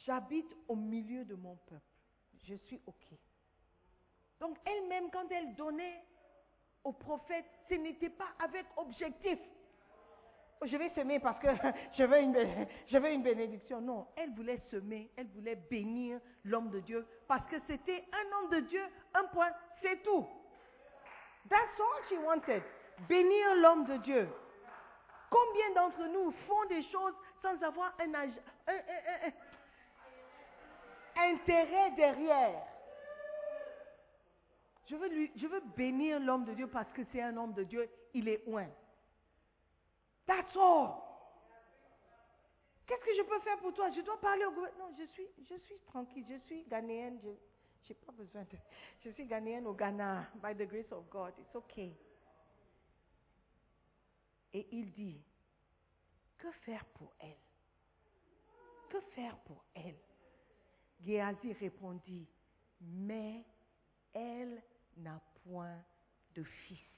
j'habite au milieu de mon peuple. Je suis OK. Donc elle-même, quand elle donnait au prophète, ce n'était pas avec objectif. Oh, Je vais semer parce que je veux, une, bé- je veux une bénédiction. Non, elle voulait semer, elle voulait bénir l'homme de Dieu parce que c'était un homme de Dieu, un point, c'est tout. That's all she wanted. Bénir l'homme de Dieu. Combien d'entre nous font des choses sans avoir un, intérêt derrière? Je veux, lui, je veux bénir l'homme de Dieu parce que c'est un homme de Dieu, il est loin. That's all. Qu'est-ce que je peux faire pour toi? Je dois parler au gouvernement. Non, je suis, je suis tranquille, je suis ghanéenne, je n'ai pas besoin de... Je suis ghanéenne au Ghana, by the grace of God, it's okay. Et il dit, que faire pour elle? Que faire pour elle? Géasi répondit, mais elle n'a point de fils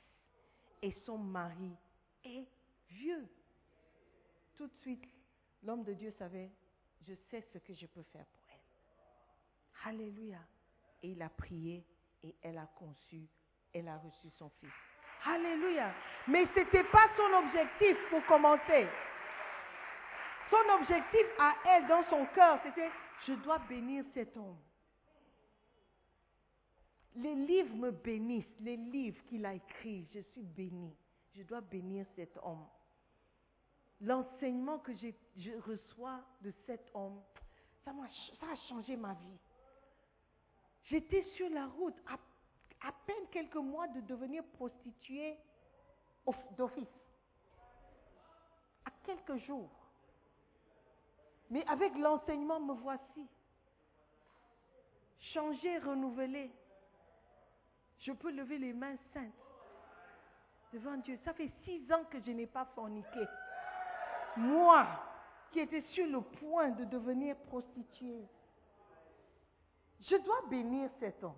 et son mari est vieux. Tout de suite, l'homme de Dieu savait, je sais ce que je peux faire pour elle. Alléluia. Et il a prié et elle a conçu, elle a reçu son fils. Alléluia. Mais ce n'était pas son objectif pour commencer. Son objectif à elle, dans son cœur, c'était, je dois bénir cet homme. Les livres me bénissent, les livres qu'il a écrits, je suis béni. Je dois bénir cet homme. L'enseignement que je reçois de cet homme, ça, ch- ça a changé ma vie. J'étais sur la route, à, à peine quelques mois de devenir prostituée of- d'office. À quelques jours. Mais avec l'enseignement, me voici. Changé, renouvelé. Je peux lever les mains saintes devant Dieu. Ça fait six ans que je n'ai pas forniqué. Moi, qui étais sur le point de devenir prostituée, je dois bénir cet homme.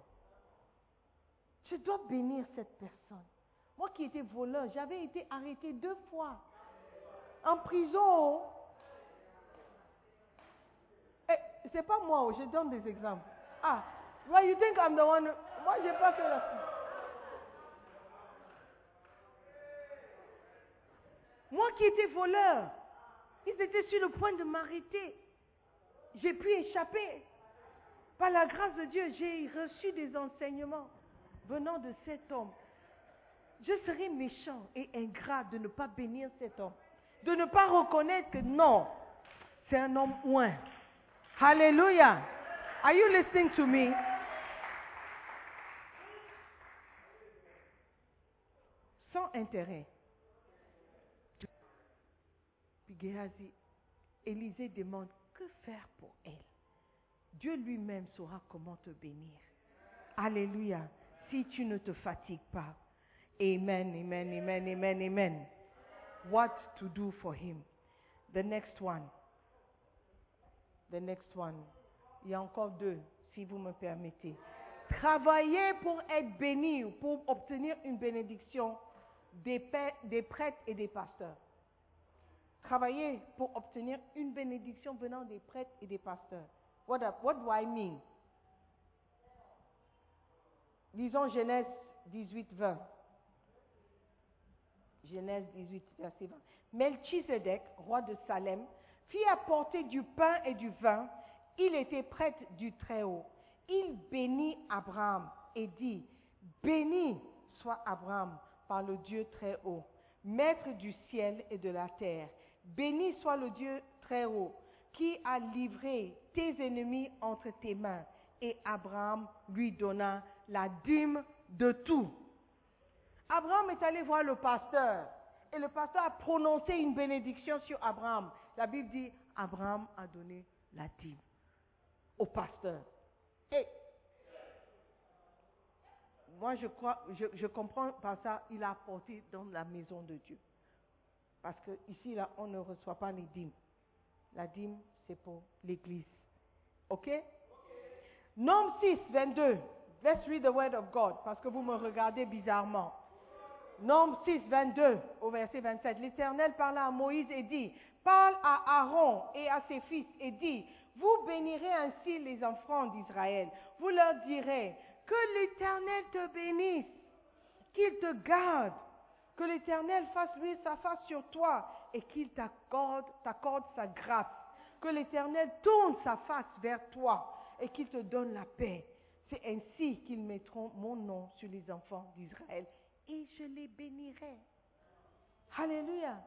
Je dois bénir cette personne. Moi qui étais voleur, j'avais été arrêté deux fois. En prison. Eh, c'est pas moi, oh, je donne des exemples. Ah, why you think I'm the one? Moi, j'ai pas fait la Moi qui étais voleur, ils étaient sur le point de m'arrêter. J'ai pu échapper. Par la grâce de Dieu, j'ai reçu des enseignements venant de cet homme. Je serais méchant et ingrat de ne pas bénir cet homme. De ne pas reconnaître que non, c'est un homme ouin. Alléluia. Are you listening to me? Sans intérêt. Puis Géhazi, Élisée demande que faire pour elle? Dieu lui-même saura comment te bénir. Alléluia. Si tu ne te fatigues pas. Amen, amen, amen, amen, amen. What to do for him. The next one. The next one. Il y a encore deux, si vous me permettez. Travailler pour être béni, pour obtenir une bénédiction des, des prêtres et des pasteurs. Travailler pour obtenir une bénédiction venant des prêtres et des pasteurs. What, what do I mean? Lisons Genèse 18, 20. Genèse 18, verset 20. Melchizedek, roi de Salem, fit apporter du pain et du vin. Il était prêtre du Très-Haut. Il bénit Abraham et dit, Béni soit Abraham par le Dieu Très-Haut, maître du ciel et de la terre. Béni soit le Dieu Très-Haut, qui a livré tes ennemis entre tes mains. Et Abraham lui donna la dîme de tout. Abraham est allé voir le pasteur et le pasteur a prononcé une bénédiction sur Abraham. La Bible dit, Abraham a donné la dîme au pasteur. Et moi, je crois, je, comprends par ça, il a apporté dans la maison de Dieu. Parce que ici, on ne reçoit pas les dîmes. La dîme, c'est pour l'église. OK? Nombre 6, 22. Let's read the word of God, parce que vous me regardez bizarrement. Nombre 6, 22 au verset 27. L'Éternel parla à Moïse et dit, parle à Aaron et à ses fils et dit, vous bénirez ainsi les enfants d'Israël. Vous leur direz, que l'Éternel te bénisse, qu'il te garde, que l'Éternel fasse lui sa face sur toi et qu'il t'accorde, t'accorde sa grâce. Que l'Éternel tourne sa face vers toi et qu'il te donne la paix. C'est ainsi qu'ils mettront mon nom sur les enfants d'Israël et je les bénirai. Alléluia.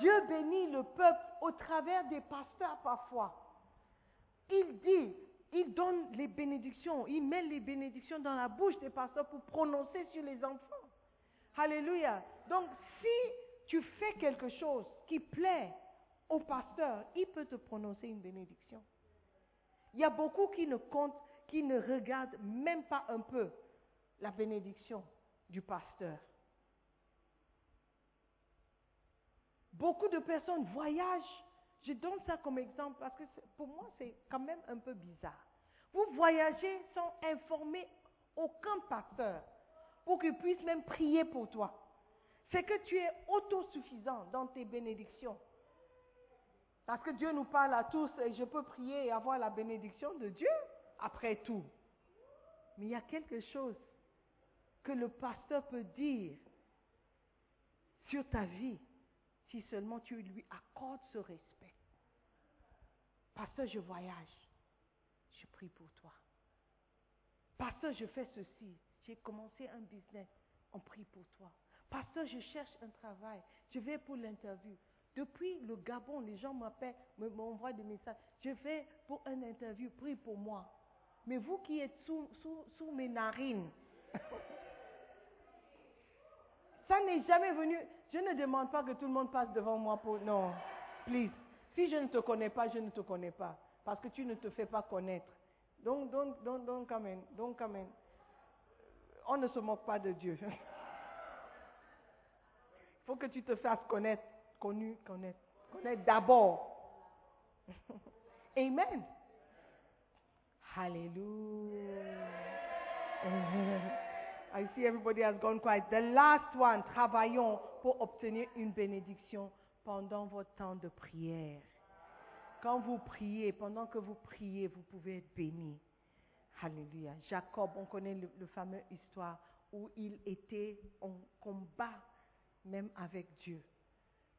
Dieu bénit le peuple au travers des pasteurs parfois. Il dit, il donne les bénédictions, il met les bénédictions dans la bouche des pasteurs pour prononcer sur les enfants. Alléluia. Donc si tu fais quelque chose qui plaît au pasteur, il peut te prononcer une bénédiction. Il y a beaucoup qui ne comptent, qui ne regardent même pas un peu la bénédiction du pasteur. Beaucoup de personnes voyagent. Je donne ça comme exemple parce que pour moi, c'est quand même un peu bizarre. Vous voyagez sans informer aucun pasteur pour qu'il puisse même prier pour toi. C'est que tu es autosuffisant dans tes bénédictions. Parce que Dieu nous parle à tous et je peux prier et avoir la bénédiction de Dieu après tout. Mais il y a quelque chose que le pasteur peut dire sur ta vie si seulement tu lui accordes ce respect. Pasteur, je voyage. Je prie pour toi. Pasteur, je fais ceci. J'ai commencé un business. On prie pour toi. Pasteur, je cherche un travail. Je vais pour l'interview. Depuis le Gabon, les gens m'appellent, m'envoient des messages. Je vais pour un interview. Prie pour moi. Mais vous qui êtes sous, sous mes narines, ça n'est jamais venu. Je ne demande pas que tout le monde passe devant moi pour. Non, please. Si je ne te connais pas, je ne te connais pas. Parce que tu ne te fais pas connaître. Donc, donc, donc, donc, come in, donc, come in. On ne se moque pas de Dieu. Il faut que tu te fasses connaître, connu, connaître, connaître d'abord. Amen. Hallelujah. I see everybody has gone quiet. The last one, travaillons pour obtenir une bénédiction pendant votre temps de prière. Quand vous priez, pendant que vous priez, vous pouvez être béni. Alléluia. Jacob, on connaît le, fameux histoire où il était en combat même avec Dieu.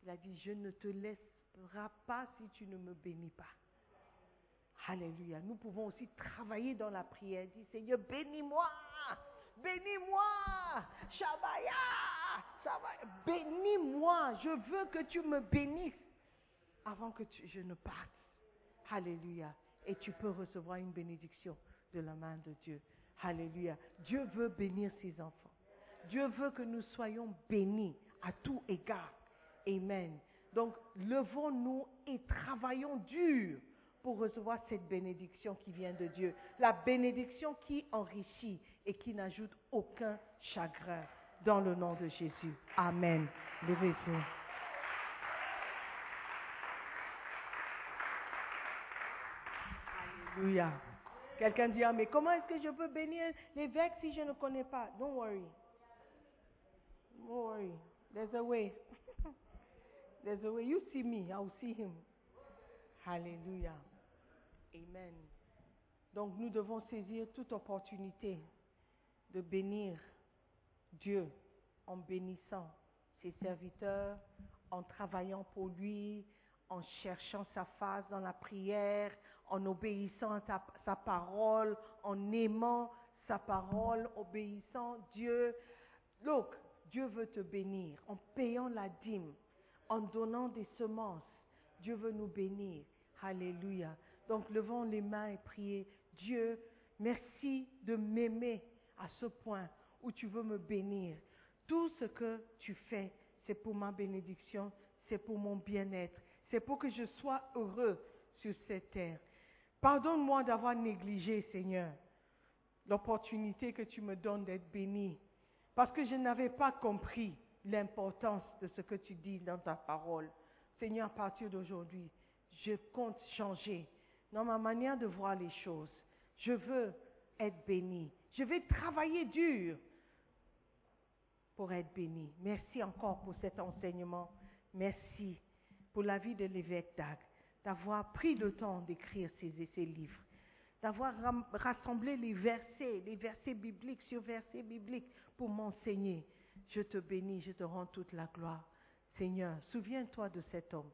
Il a dit, je ne te laisserai pas si tu ne me bénis pas. Alléluia. Nous pouvons aussi travailler dans la prière. Dire, Seigneur, bénis-moi. Bénis-moi. Shabaya. Bénis-moi. Je veux que tu me bénisses avant que je ne parte. Alléluia. Et tu peux recevoir une bénédiction de la main de Dieu. Alléluia. Dieu veut bénir ses enfants. Dieu veut que nous soyons bénis à tout égard. Amen. Donc, levons-nous et travaillons dur pour recevoir cette bénédiction qui vient de Dieu. La bénédiction qui enrichit et qui n'ajoute aucun chagrin. Dans le nom de Jésus. Amen. Levez-vous. Alléluia. Quelqu'un dit, ah, mais comment est-ce que je peux bénir l'évêque si je ne connais pas? Don't worry. Don't worry. There's a way. There's a way. You see me, I'll see him. Hallelujah. Amen. Donc nous devons saisir toute opportunité de bénir Dieu en bénissant ses serviteurs, en travaillant pour lui, en cherchant sa face dans la prière, en obéissant à sa parole, en aimant sa parole, obéissant Dieu. Look, Dieu veut te bénir en payant la dîme, en donnant des semences. Dieu veut nous bénir. Alléluia. Donc levons les mains et prions. Dieu, merci de m'aimer à ce point où tu veux me bénir. Tout ce que tu fais, c'est pour ma bénédiction, c'est pour mon bien-être, c'est pour que je sois heureux sur cette terre. Pardonne-moi d'avoir négligé, Seigneur, l'opportunité que tu me donnes d'être béni, parce que je n'avais pas compris l'importance de ce que tu dis dans ta parole. Seigneur, à partir d'aujourd'hui, je compte changer dans ma manière de voir les choses. Je veux être béni. Je vais travailler dur pour être béni. Merci encore pour cet enseignement. Merci pour la vie de l'évêque Dag, d'avoir pris le temps d'écrire ces, ces livres, d'avoir rassemblé les versets, les versets bibliques sur versets bibliques pour m'enseigner. Je te bénis, je te rends toute la gloire. Seigneur, souviens-toi de cet homme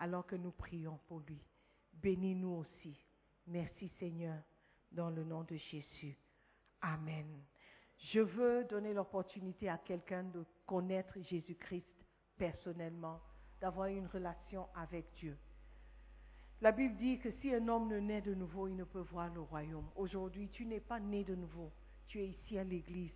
alors que nous prions pour lui. Bénis-nous aussi. Merci Seigneur, dans le nom de Jésus. Amen. Je veux donner l'opportunité à quelqu'un de connaître Jésus-Christ personnellement, d'avoir une relation avec Dieu. La Bible dit que si un homme ne naît de nouveau, il ne peut voir le royaume. Aujourd'hui, tu n'es pas né de nouveau. Tu es ici à l'église.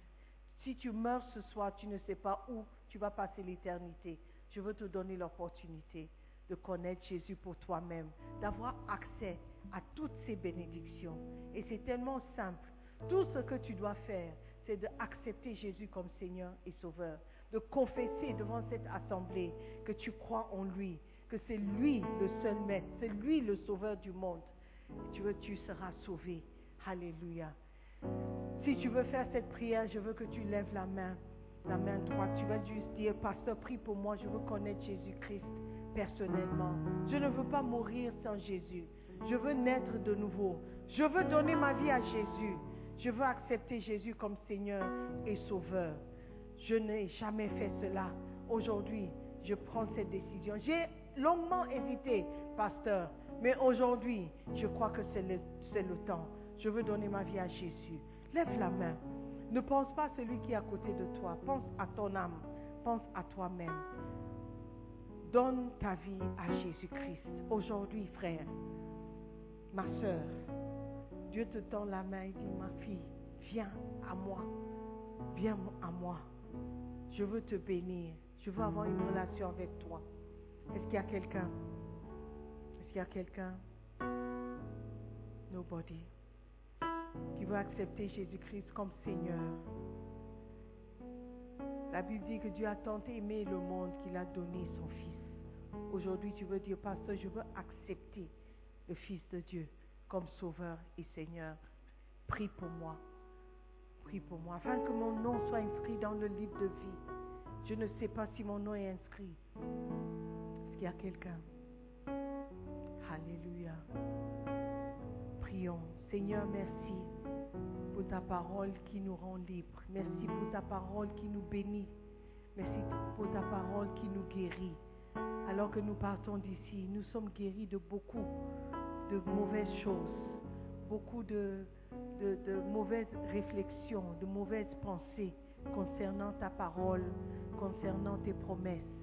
Si tu meurs ce soir, tu ne sais pas où tu vas passer l'éternité. Je veux te donner l'opportunité de connaître Jésus pour toi-même, d'avoir accès à toutes ces bénédictions. Et c'est tellement simple. Tout ce que tu dois faire, c'est d'accepter Jésus comme Seigneur et Sauveur, de confesser devant cette assemblée que tu crois en lui, que c'est lui le seul maître, c'est lui le Sauveur du monde. tu veux, tu seras sauvé. Alléluia. Si tu veux faire cette prière, je veux que tu lèves la main, la main droite. Tu vas juste dire, Pasteur, prie pour moi, je veux connaître Jésus-Christ personnellement. Je ne veux pas mourir sans Jésus. Je veux naître de nouveau. Je veux donner ma vie à Jésus. Je veux accepter Jésus comme Seigneur et Sauveur. Je n'ai jamais fait cela. Aujourd'hui, je prends cette décision. J'ai longuement hésité, pasteur, mais aujourd'hui, je crois que c'est le, le temps. Je veux donner ma vie à Jésus. Lève la main. Ne pense pas à celui qui est à côté de toi. Pense à ton âme. Pense à toi-même. Donne ta vie à Jésus-Christ. Aujourd'hui, frère, ma soeur, Dieu te tend la main et dit, ma fille, viens à moi. Viens à moi. Je veux te bénir. Je veux avoir une relation avec toi. Est-ce qu'il y a quelqu'un? Est-ce qu'il y a quelqu'un? Nobody. Qui veut accepter Jésus-Christ comme Seigneur. La Bible dit que Dieu a tant aimé le monde qu'il a donné son Fils. Aujourd'hui, tu veux dire, pasteur, je veux accepter le Fils de Dieu comme Sauveur et Seigneur. Prie pour moi. Prie pour moi, afin que mon nom soit inscrit dans le livre de vie. Je ne sais pas si mon nom est inscrit. Est-ce qu'il y a quelqu'un? Alléluia. Prions. Seigneur, merci pour ta parole qui nous rend libres. Merci pour ta parole qui nous bénit. Merci pour ta parole qui nous guérit. Alors que nous partons d'ici, nous sommes guéris de beaucoup de mauvaises choses, beaucoup de, mauvaises réflexions, de mauvaises pensées concernant ta parole, concernant tes promesses.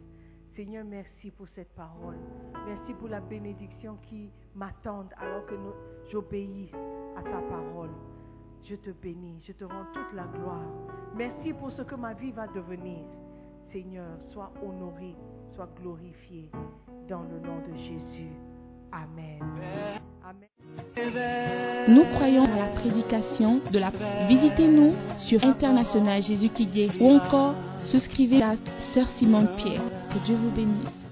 Seigneur, merci pour cette parole. Merci pour la bénédiction qui m'attend alors que j'obéis à ta parole. Je te bénis, je te rends toute la gloire. Merci pour ce que ma vie va devenir. Seigneur, sois honoré, sois glorifié dans le nom de Jésus. Amen. Amen. Nous croyons à la prédication de la Visitez-nous sur International Jésus qui guérit ou encore souscrivez à Sœur Simone Pierre. Que Dieu vous bénisse.